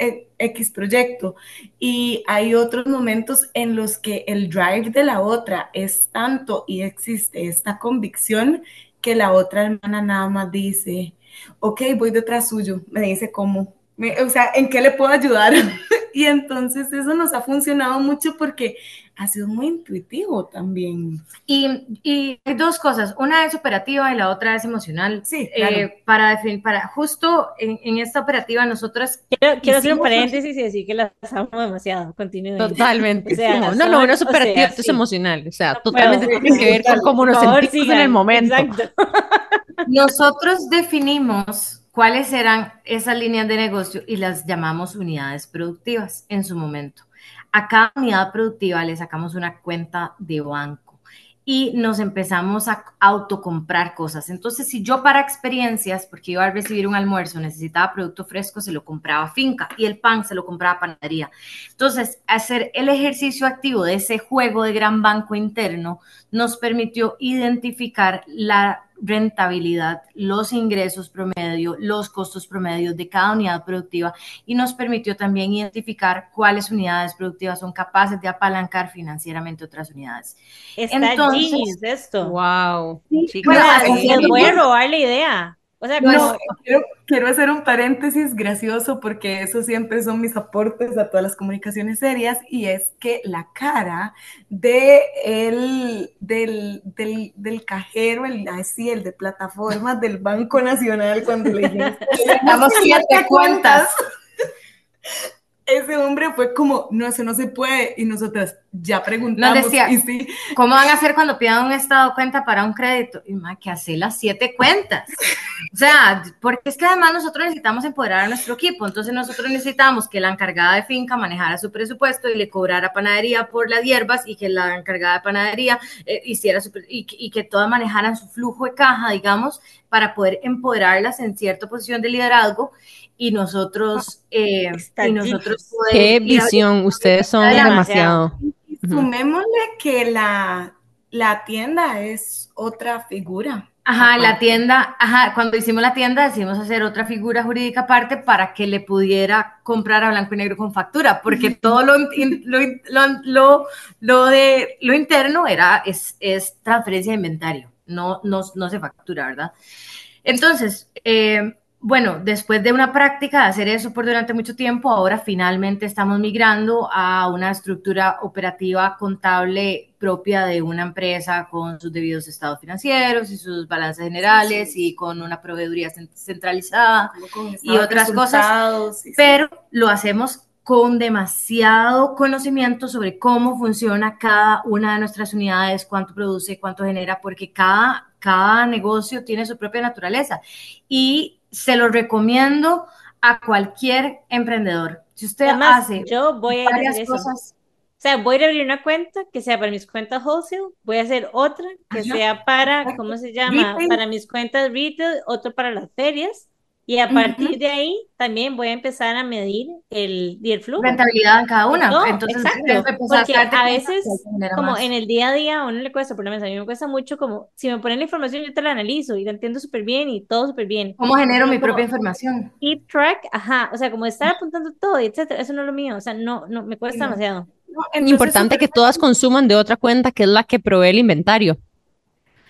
E- X proyecto. Y hay otros momentos en los que el drive de la otra es tanto y existe esta convicción que la otra hermana nada más dice, ok, voy detrás suyo, me dice cómo, Me- o sea, ¿en qué le puedo ayudar? y entonces eso nos ha funcionado mucho porque ha sido muy intuitivo también. Y, y hay dos cosas, una es operativa y la otra es emocional. Sí, claro. Eh, para definir, para justo en, en esta operativa nosotros Quiero, quiero hacer un paréntesis y decir que las amo demasiado. Continúen. Totalmente. O sea, no, no, no, no es o sea, operativo, esto es sí. emocional. O sea, No totalmente puedo. tiene que ver con cómo nos sentimos en sigan. el momento. Exacto. Nosotros definimos cuáles eran esas líneas de negocio y las llamamos unidades productivas en su momento. A cada unidad productiva le sacamos una cuenta de banco y nos empezamos a autocomprar cosas. Entonces, si yo para experiencias, porque iba a recibir un almuerzo, necesitaba producto fresco, se lo compraba finca y el pan se lo compraba panadería. Entonces, hacer el ejercicio activo de ese juego de gran banco interno nos permitió identificar la rentabilidad, los ingresos promedio, los costos promedios de cada unidad productiva y nos permitió también identificar cuáles unidades productivas son capaces de apalancar financieramente otras unidades. Está Entonces- genius esto. Wow. Sí. Bueno, a robar la idea. O sea, No, quiero, quiero hacer un paréntesis gracioso porque eso siempre son mis aportes a todas las comunicaciones serias y es que la cara de el, del, del, del cajero, el, así, el de plataformas del Banco Nacional cuando le dijimos Damos siete cuentas. Ese hombre fue como, no, eso no se puede y nosotras ya preguntamos Nos decía, y sí, ¿Cómo van a hacer cuando pidan un estado cuenta para un crédito? Y más que hacer las siete cuentas. O sea, porque es que además nosotros necesitamos empoderar a nuestro equipo. Entonces nosotros necesitamos que la encargada de finca manejara su presupuesto y le cobrara panadería por las hierbas y que la encargada de panadería eh, hiciera su, y, que- y que todas manejaran su flujo de caja, digamos, para poder empoderarlas en cierta posición de liderazgo y nosotros, eh, Está y nosotros Qué ir a- visión, ustedes son Demasiado. sumémosle que la, la tienda es otra figura. Ajá, la tienda, ajá, cuando hicimos la tienda decidimos hacer otra figura jurídica aparte para que le pudiera comprar a blanco y negro con factura, porque todo lo, lo, lo, lo de lo interno era, es, es transferencia de inventario, no, no, no se factura, ¿verdad? Entonces, eh, bueno, después de una práctica de hacer eso por durante mucho tiempo, ahora finalmente estamos migrando a una estructura operativa contable propia de una empresa con sus debidos estados financieros y sus balances generales Sí, sí. y con una proveeduría cen- centralizada y otras cosas, sí. pero lo hacemos con demasiado conocimiento sobre cómo funciona cada una de nuestras unidades, cuánto produce, cuánto genera, porque cada, cada negocio tiene su propia naturaleza. Y se lo recomiendo a cualquier emprendedor. Si usted Además, hace yo voy a varias cosas, O sea, voy a ir a abrir una cuenta que sea para mis cuentas wholesale, voy a hacer otra que Ajá, sea para. ¿cómo se llama? Retail. Para mis cuentas retail, otro para las ferias. Y a partir de ahí también voy a empezar a medir el, y el flujo. rentabilidad en cada una. No, Entonces, exacto, porque a cuenta veces, como más. en el día a día, a uno le cuesta, por lo menos a mí me cuesta mucho, como si me ponen la información, yo te la analizo y la entiendo súper bien y todo súper bien. ¿Cómo genero Pero mi como propia información? keep track, ajá, o sea, como estar apuntando todo, y etcétera, eso no es lo mío, o sea, no, no, me cuesta No. demasiado. No, entonces, Importante que todas consuman de otra cuenta que es la que provee el inventario.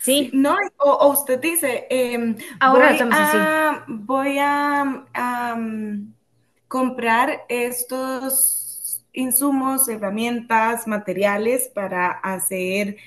Sí, No, o, o usted dice, em, Ahora voy a, voy a, am, comprar estos insumos, herramientas, materiales para hacer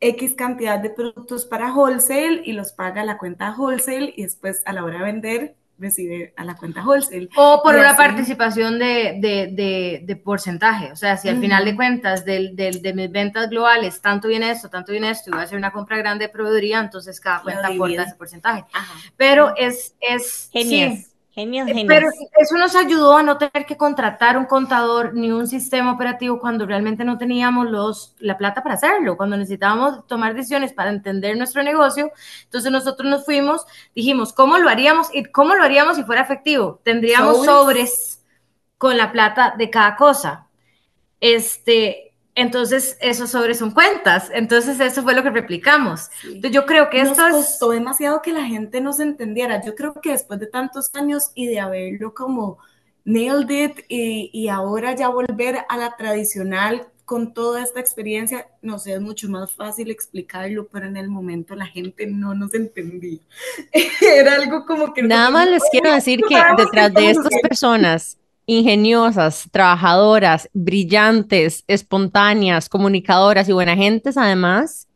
X cantidad de productos para wholesale y los paga la cuenta wholesale y después a la hora de vender recibe a la cuenta wholesale. O por Y una así. participación de, de, de, de porcentaje. O sea, si al final de cuentas del, del- de mis ventas globales, tanto viene esto, tanto viene esto, y voy a hacer una compra grande de proveeduría, entonces cada cuenta aporta ese porcentaje. Ajá. Pero es, es genias, sí. Genias, Eh, genias. Pero eso nos ayudó a no tener que contratar un contador ni un sistema operativo cuando realmente no teníamos los, la plata para hacerlo, cuando necesitábamos tomar decisiones para entender nuestro negocio. Entonces nosotros nos fuimos, dijimos, ¿cómo lo haríamos? ¿Y cómo lo haríamos si fuera efectivo? Tendríamos Sobres. sobres con la plata de cada cosa. Este, entonces esos sobres son cuentas. Entonces eso fue lo que replicamos. Sí. Entonces yo creo que Nos esto es... costó demasiado que la gente nos entendiera. Yo creo que después de tantos años y de haberlo como nailed it y, y ahora ya volver a la tradicional con toda esta experiencia, no sé, es mucho más fácil explicarlo, pero en el momento la gente no nos entendía. Era algo como que... Nada más les quiero decir que detrás de estas personas ingeniosas, trabajadoras, brillantes, espontáneas, comunicadoras y buena gentes, además,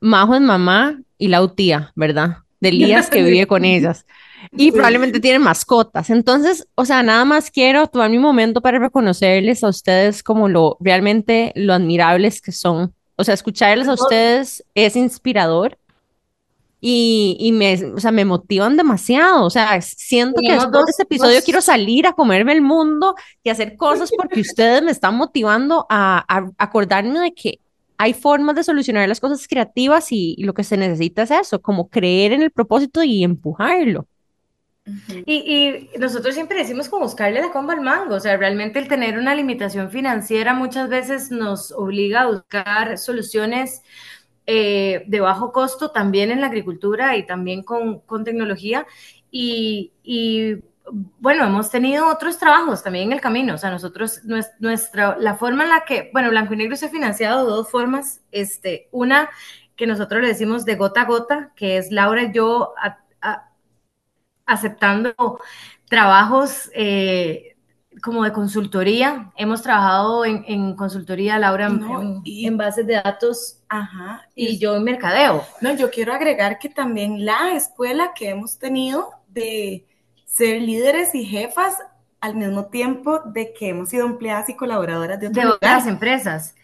Majo es mamá y la tía, ¿verdad? De Elías que vive con ellas. Y probablemente tienen mascotas. Entonces, o sea, nada más quiero tomar mi momento para reconocerles a ustedes como lo realmente lo admirables que son. O sea, escucharles a ustedes es inspirador y, y me, o sea, me motivan demasiado. O sea, siento que después de este episodio quiero salir a comerme el mundo y hacer cosas porque ustedes me están motivando a, a acordarme de que hay formas de solucionar las cosas creativas y, y, lo que se necesita es eso, como creer en el propósito y empujarlo. Y, y, nosotros siempre decimos como buscarle la comba al mango, o sea, realmente el tener una limitación financiera muchas veces nos obliga a buscar soluciones eh, de bajo costo también en la agricultura y también con, con tecnología. Y, bueno, hemos tenido otros trabajos también en el camino. O sea, nosotros, nuestra, la forma en la que, bueno, Blanco y Negro se ha financiado de dos formas. Este, una que nosotros le decimos de gota a gota, que es Laura y yo aceptando trabajos eh, como de consultoría. Hemos trabajado en, en consultoría, Laura, no, en, y, en, bases de datos ajá, y, y, yo en mercadeo. No, yo quiero agregar que también la escuela que hemos tenido de ser líderes y jefas al mismo tiempo de que hemos sido empleadas y colaboradoras de, de otras empresas.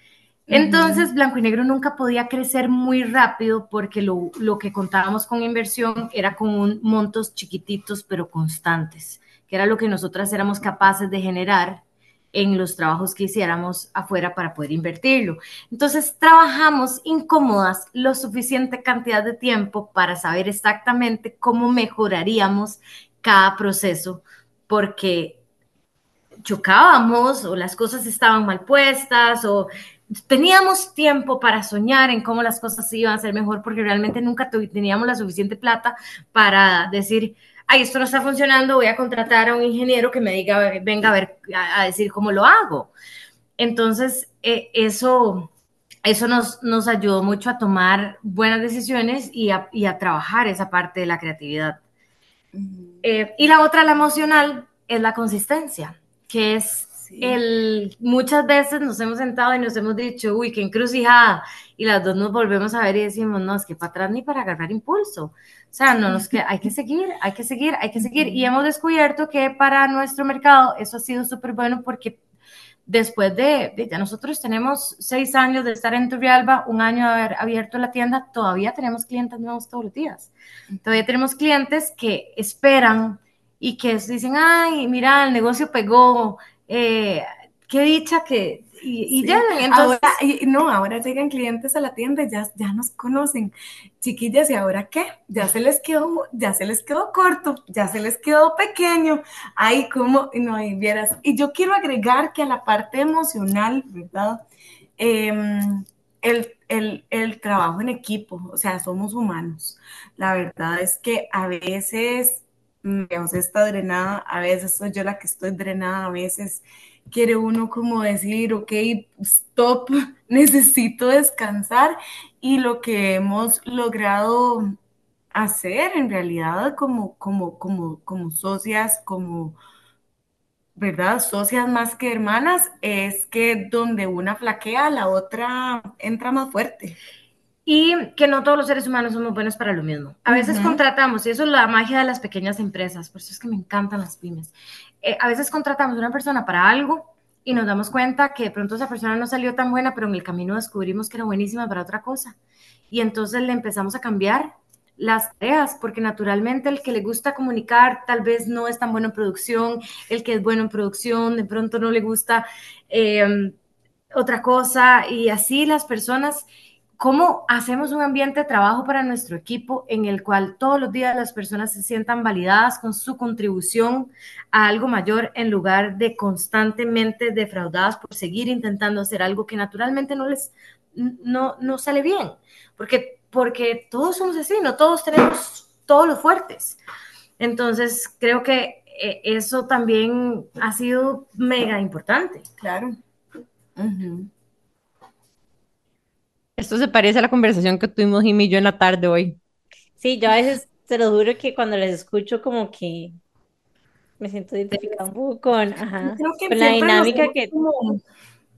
Entonces, uh -huh. Blanco y Negro nunca podía crecer muy rápido porque lo, lo, que contábamos con inversión era con un, montos chiquititos pero constantes que era lo que nosotras éramos capaces de generar en los trabajos que hiciéramos afuera para poder invertirlo. Entonces, trabajamos incómodas lo suficiente cantidad de tiempo para saber exactamente cómo mejoraríamos cada proceso, porque chocábamos o las cosas estaban mal puestas o teníamos tiempo para soñar en cómo las cosas iban a ser mejor porque realmente nunca teníamos la suficiente plata para decir, ay, esto no está funcionando, voy a contratar a un ingeniero que me diga, venga a ver, a, a decir cómo lo hago. Entonces, eh, eso, eso nos, nos ayudó mucho a tomar buenas decisiones y a, y a trabajar esa parte de la creatividad. Uh -huh. eh, y la otra, la emocional, es la consistencia, que es sí. el, muchas veces nos hemos sentado y nos hemos dicho, uy, qué encrucijada, y las dos nos volvemos a ver y decimos, no, es que para atrás ni para agarrar impulso. O sea, no nos que hay que seguir, hay que seguir, hay que seguir. Y hemos descubierto que para nuestro mercado eso ha sido súper bueno porque después de, de, ya nosotros tenemos seis años de estar en Turrialba, un año de haber abierto la tienda, todavía tenemos clientes nuevos todos los días. Todavía tenemos clientes que esperan y que dicen, ay, mira, el negocio pegó, eh, qué dicha que, y, y sí. llegan. Entonces... Ahora, y, no, ahora llegan clientes a la tienda y ya, ya nos conocen. Chiquillas, ¿y ahora qué? Ya se les quedó, ya se les quedó corto, ya se les quedó pequeño. Ay, cómo, no, y vieras. Y yo quiero agregar que a la parte emocional, ¿verdad? Eh, el, el, el trabajo en equipo, o sea, somos humanos. La verdad es que a veces digamos, está drenada, a veces soy yo la que estoy drenada, a veces quiere uno como decir, ok, stop, necesito descansar y lo que hemos logrado hacer en realidad como, como, como, como socias, como, ¿verdad? Socias más que hermanas, es que donde una flaquea, la otra entra más fuerte. Y que no todos los seres humanos somos buenos para lo mismo. A veces uh -huh. contratamos, y eso es la magia de las pequeñas empresas, por eso es que me encantan las pymes. Eh, a veces contratamos a una persona para algo y nos damos cuenta que de pronto esa persona no salió tan buena, pero en el camino descubrimos que era buenísima para otra cosa. Y entonces le empezamos a cambiar las tareas, porque naturalmente el que le gusta comunicar tal vez no es tan bueno en producción, el que es bueno en producción de pronto no le gusta eh, otra cosa, y así las personas ¿Cómo hacemos un ambiente de trabajo para nuestro equipo en el cual todos los días las personas se sientan validadas con su contribución a algo mayor en lugar de constantemente defraudadas por seguir intentando hacer algo que naturalmente no les no, no sale bien? Porque, porque todos somos así, no todos tenemos todos los fuertes. Entonces, creo que eh, eso también ha sido mega importante. Claro. Uh -huh. Esto se parece a la conversación que tuvimos Jimmy y yo en la tarde hoy. Sí, yo a veces se lo juro que cuando les escucho como que Me siento identificada un poco con, ajá, la dinámica que... como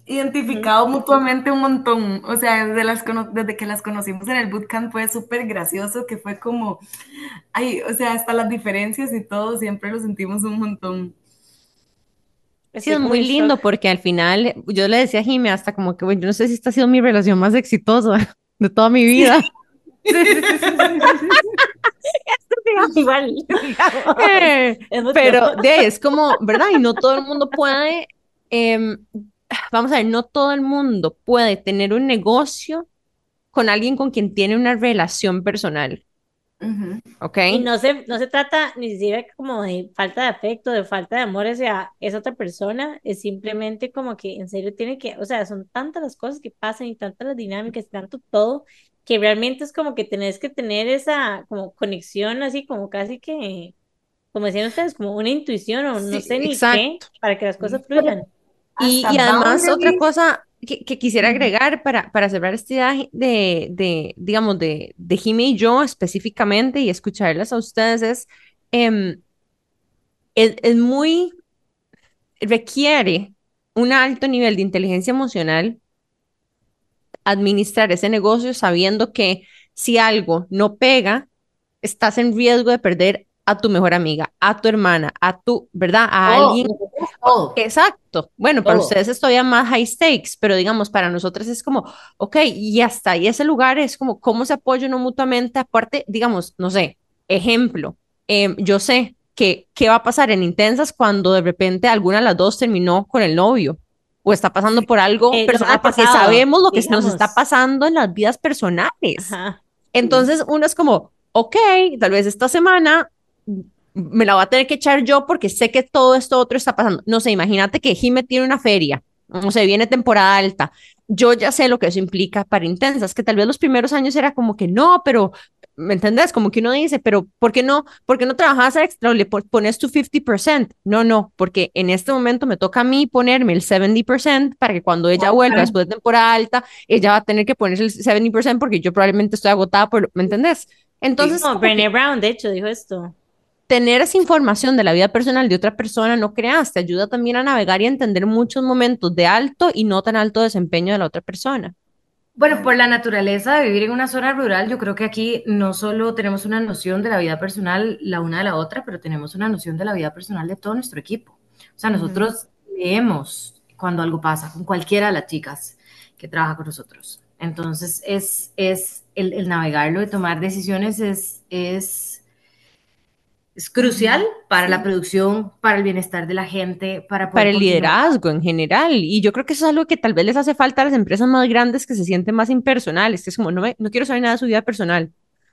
identificado mutuamente un montón. O sea, desde, las, desde que las conocimos en el bootcamp fue súper gracioso, que fue como, ay, o sea, hasta las diferencias y todo, siempre lo sentimos un montón. Es como muy lindo shock. porque al final yo le decía a Jimmy hasta como que, bueno, yo no sé si esta ha sido mi relación más exitosa de toda mi vida. Igual. Eh. Pero de ahí es como, ¿verdad? Y no todo el mundo puede, em, vamos a ver, no todo el mundo puede tener un negocio con alguien con quien tiene una relación personal, Ujú. ¿ok? Y no se, no se trata ni siquiera como de falta de afecto, de falta de amor hacia esa otra persona, es simplemente como que en serio tiene que, o sea, son tantas las cosas que pasan y tantas las dinámicas y tanto todo, que realmente es como que tenés que tener esa como conexión así como casi que, como decían ustedes, como una intuición o no Sí, sé ni qué, para que las cosas fluyan. Y, y además otra cosa que, que quisiera agregar para, para cerrar esta idea de, de, digamos, de, de Jimmy y yo específicamente y escucharlas a ustedes es, em, es, es muy, requiere un alto nivel de inteligencia emocional administrar ese negocio sabiendo que si algo no pega, estás en riesgo de perder a tu mejor amiga, a tu hermana, a tu, ¿verdad? A Todo, alguien todo. Exacto. Bueno, para Todo. ustedes es todavía más high stakes, pero digamos, para nosotros es como, ok, y hasta ahí ese lugar es como, ¿cómo se apoya uno mutuamente? Aparte, digamos, no sé, ejemplo, em, yo sé que qué va a pasar en Intensas cuando de repente alguna de las dos terminó con el novio o está pasando por algo Eh, personal, porque sabemos lo que nos está digamos. pasando en las vidas personales. Ajá. Entonces uno es como, ok, tal vez esta semana me la voy a tener que echar yo porque sé que todo esto otro está pasando. No sé, imagínate que Jime tiene una feria, no sé, viene temporada alta. Yo ya sé lo que eso implica para intensas, que tal vez los primeros años era como que no, pero, ¿me entendés? Como que uno dice, pero ¿por qué no? ¿Por qué no trabajas extra o le po- pones tu 50%? No, no, porque en este momento me toca a mí ponerme el 70% para que cuando ella vuelva después de temporada alta, ella va a tener que ponerse el 70% porque yo probablemente estoy agotada por, ¿me entendés? Entonces, No, Brené Brown, de hecho, dijo esto. Tener esa información de la vida personal de otra persona, no creas, te ayuda también a navegar y a entender muchos momentos de alto y no tan alto desempeño de la otra persona. Bueno, por la naturaleza de vivir en una zona rural, yo creo que aquí no solo tenemos una noción de la vida personal la una de la otra, pero tenemos una noción de la vida personal de todo nuestro equipo. O sea, nosotros leemos cuando algo pasa con cualquiera de las chicas que trabaja con nosotros. Entonces, es, es el, el navegarlo y tomar decisiones es, es, es crucial para la producción, para el bienestar de la gente, para poder Para el continuar. liderazgo en general. Y yo creo que eso es algo que tal vez les hace falta a las empresas más grandes que se sienten más impersonales, que es como, no, me, no quiero saber nada de su vida personal.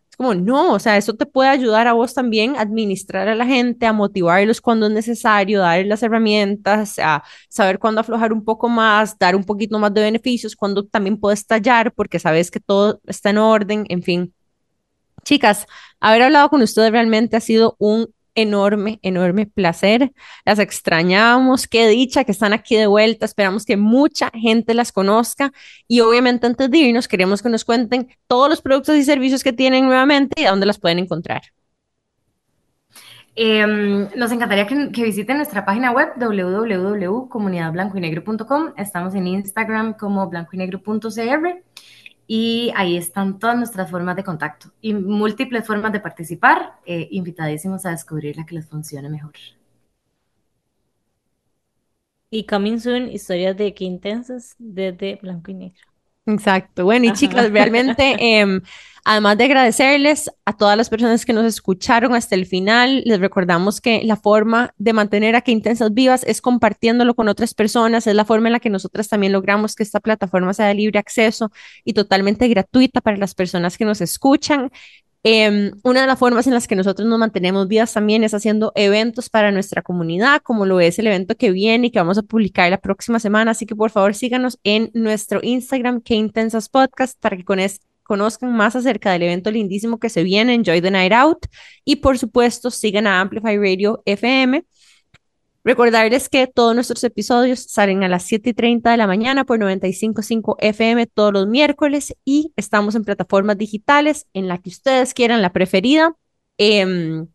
Es como, no, o sea, eso te puede ayudar a vos también a administrar a la gente, a motivarlos cuando es necesario, darles las herramientas, a saber cuándo aflojar un poco más, dar un poquito más de beneficios, cuando también puedes tallar porque sabes que todo está en orden, en fin. Chicas, haber hablado con ustedes realmente ha sido un enorme, enorme placer. Las extrañamos, qué dicha que están aquí de vuelta. Esperamos que mucha gente las conozca y obviamente antes de irnos queremos que nos cuenten todos los productos y servicios que tienen nuevamente y a dónde las pueden encontrar. Eh, nos encantaría que, que, visiten nuestra página web www.comunidadblancoynegro.com. Estamos en Instagram como blancoynegro.cr y ahí están todas nuestras formas de contacto y múltiples formas de participar. Eh, invitadísimos a descubrir la que les funcione mejor. Y coming soon, historias de qué intensas desde blanco y negro. Exacto. Bueno, y Ajá. chicas, realmente, eh, además de agradecerles a todas las personas que nos escucharon hasta el final, les recordamos que la forma de mantener a que Intensas vivas es compartiéndolo con otras personas, es la forma en la que nosotras también logramos que esta plataforma sea de libre acceso y totalmente gratuita para las personas que nos escuchan. Eh, una de las formas en las que nosotros nos mantenemos vivas también es haciendo eventos para nuestra comunidad, como lo es el evento que viene y que vamos a publicar la próxima semana. Así que por favor síganos en nuestro Instagram, que intensas podcast, para que con conozcan más acerca del evento lindísimo que se viene, Enjoy the Night Out. Y por supuesto, sigan a Amplify Radio FM. Recordarles que todos nuestros episodios salen a las 7 y 30 de la mañana por 95.5 FM todos los miércoles y estamos en plataformas digitales en la que ustedes quieran, la preferida. Eh,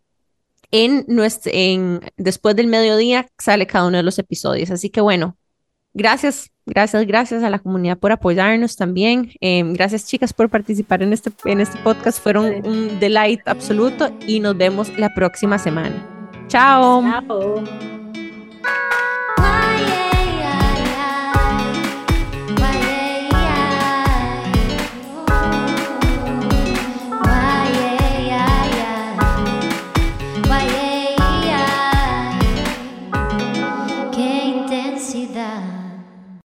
en después del mediodía sale cada uno de los episodios. Así que bueno, gracias, gracias, gracias a la comunidad por apoyarnos también. Eh, gracias chicas por participar en este, en este podcast. Fueron un delight absoluto y nos vemos la próxima semana. Chao. Chao. Bye.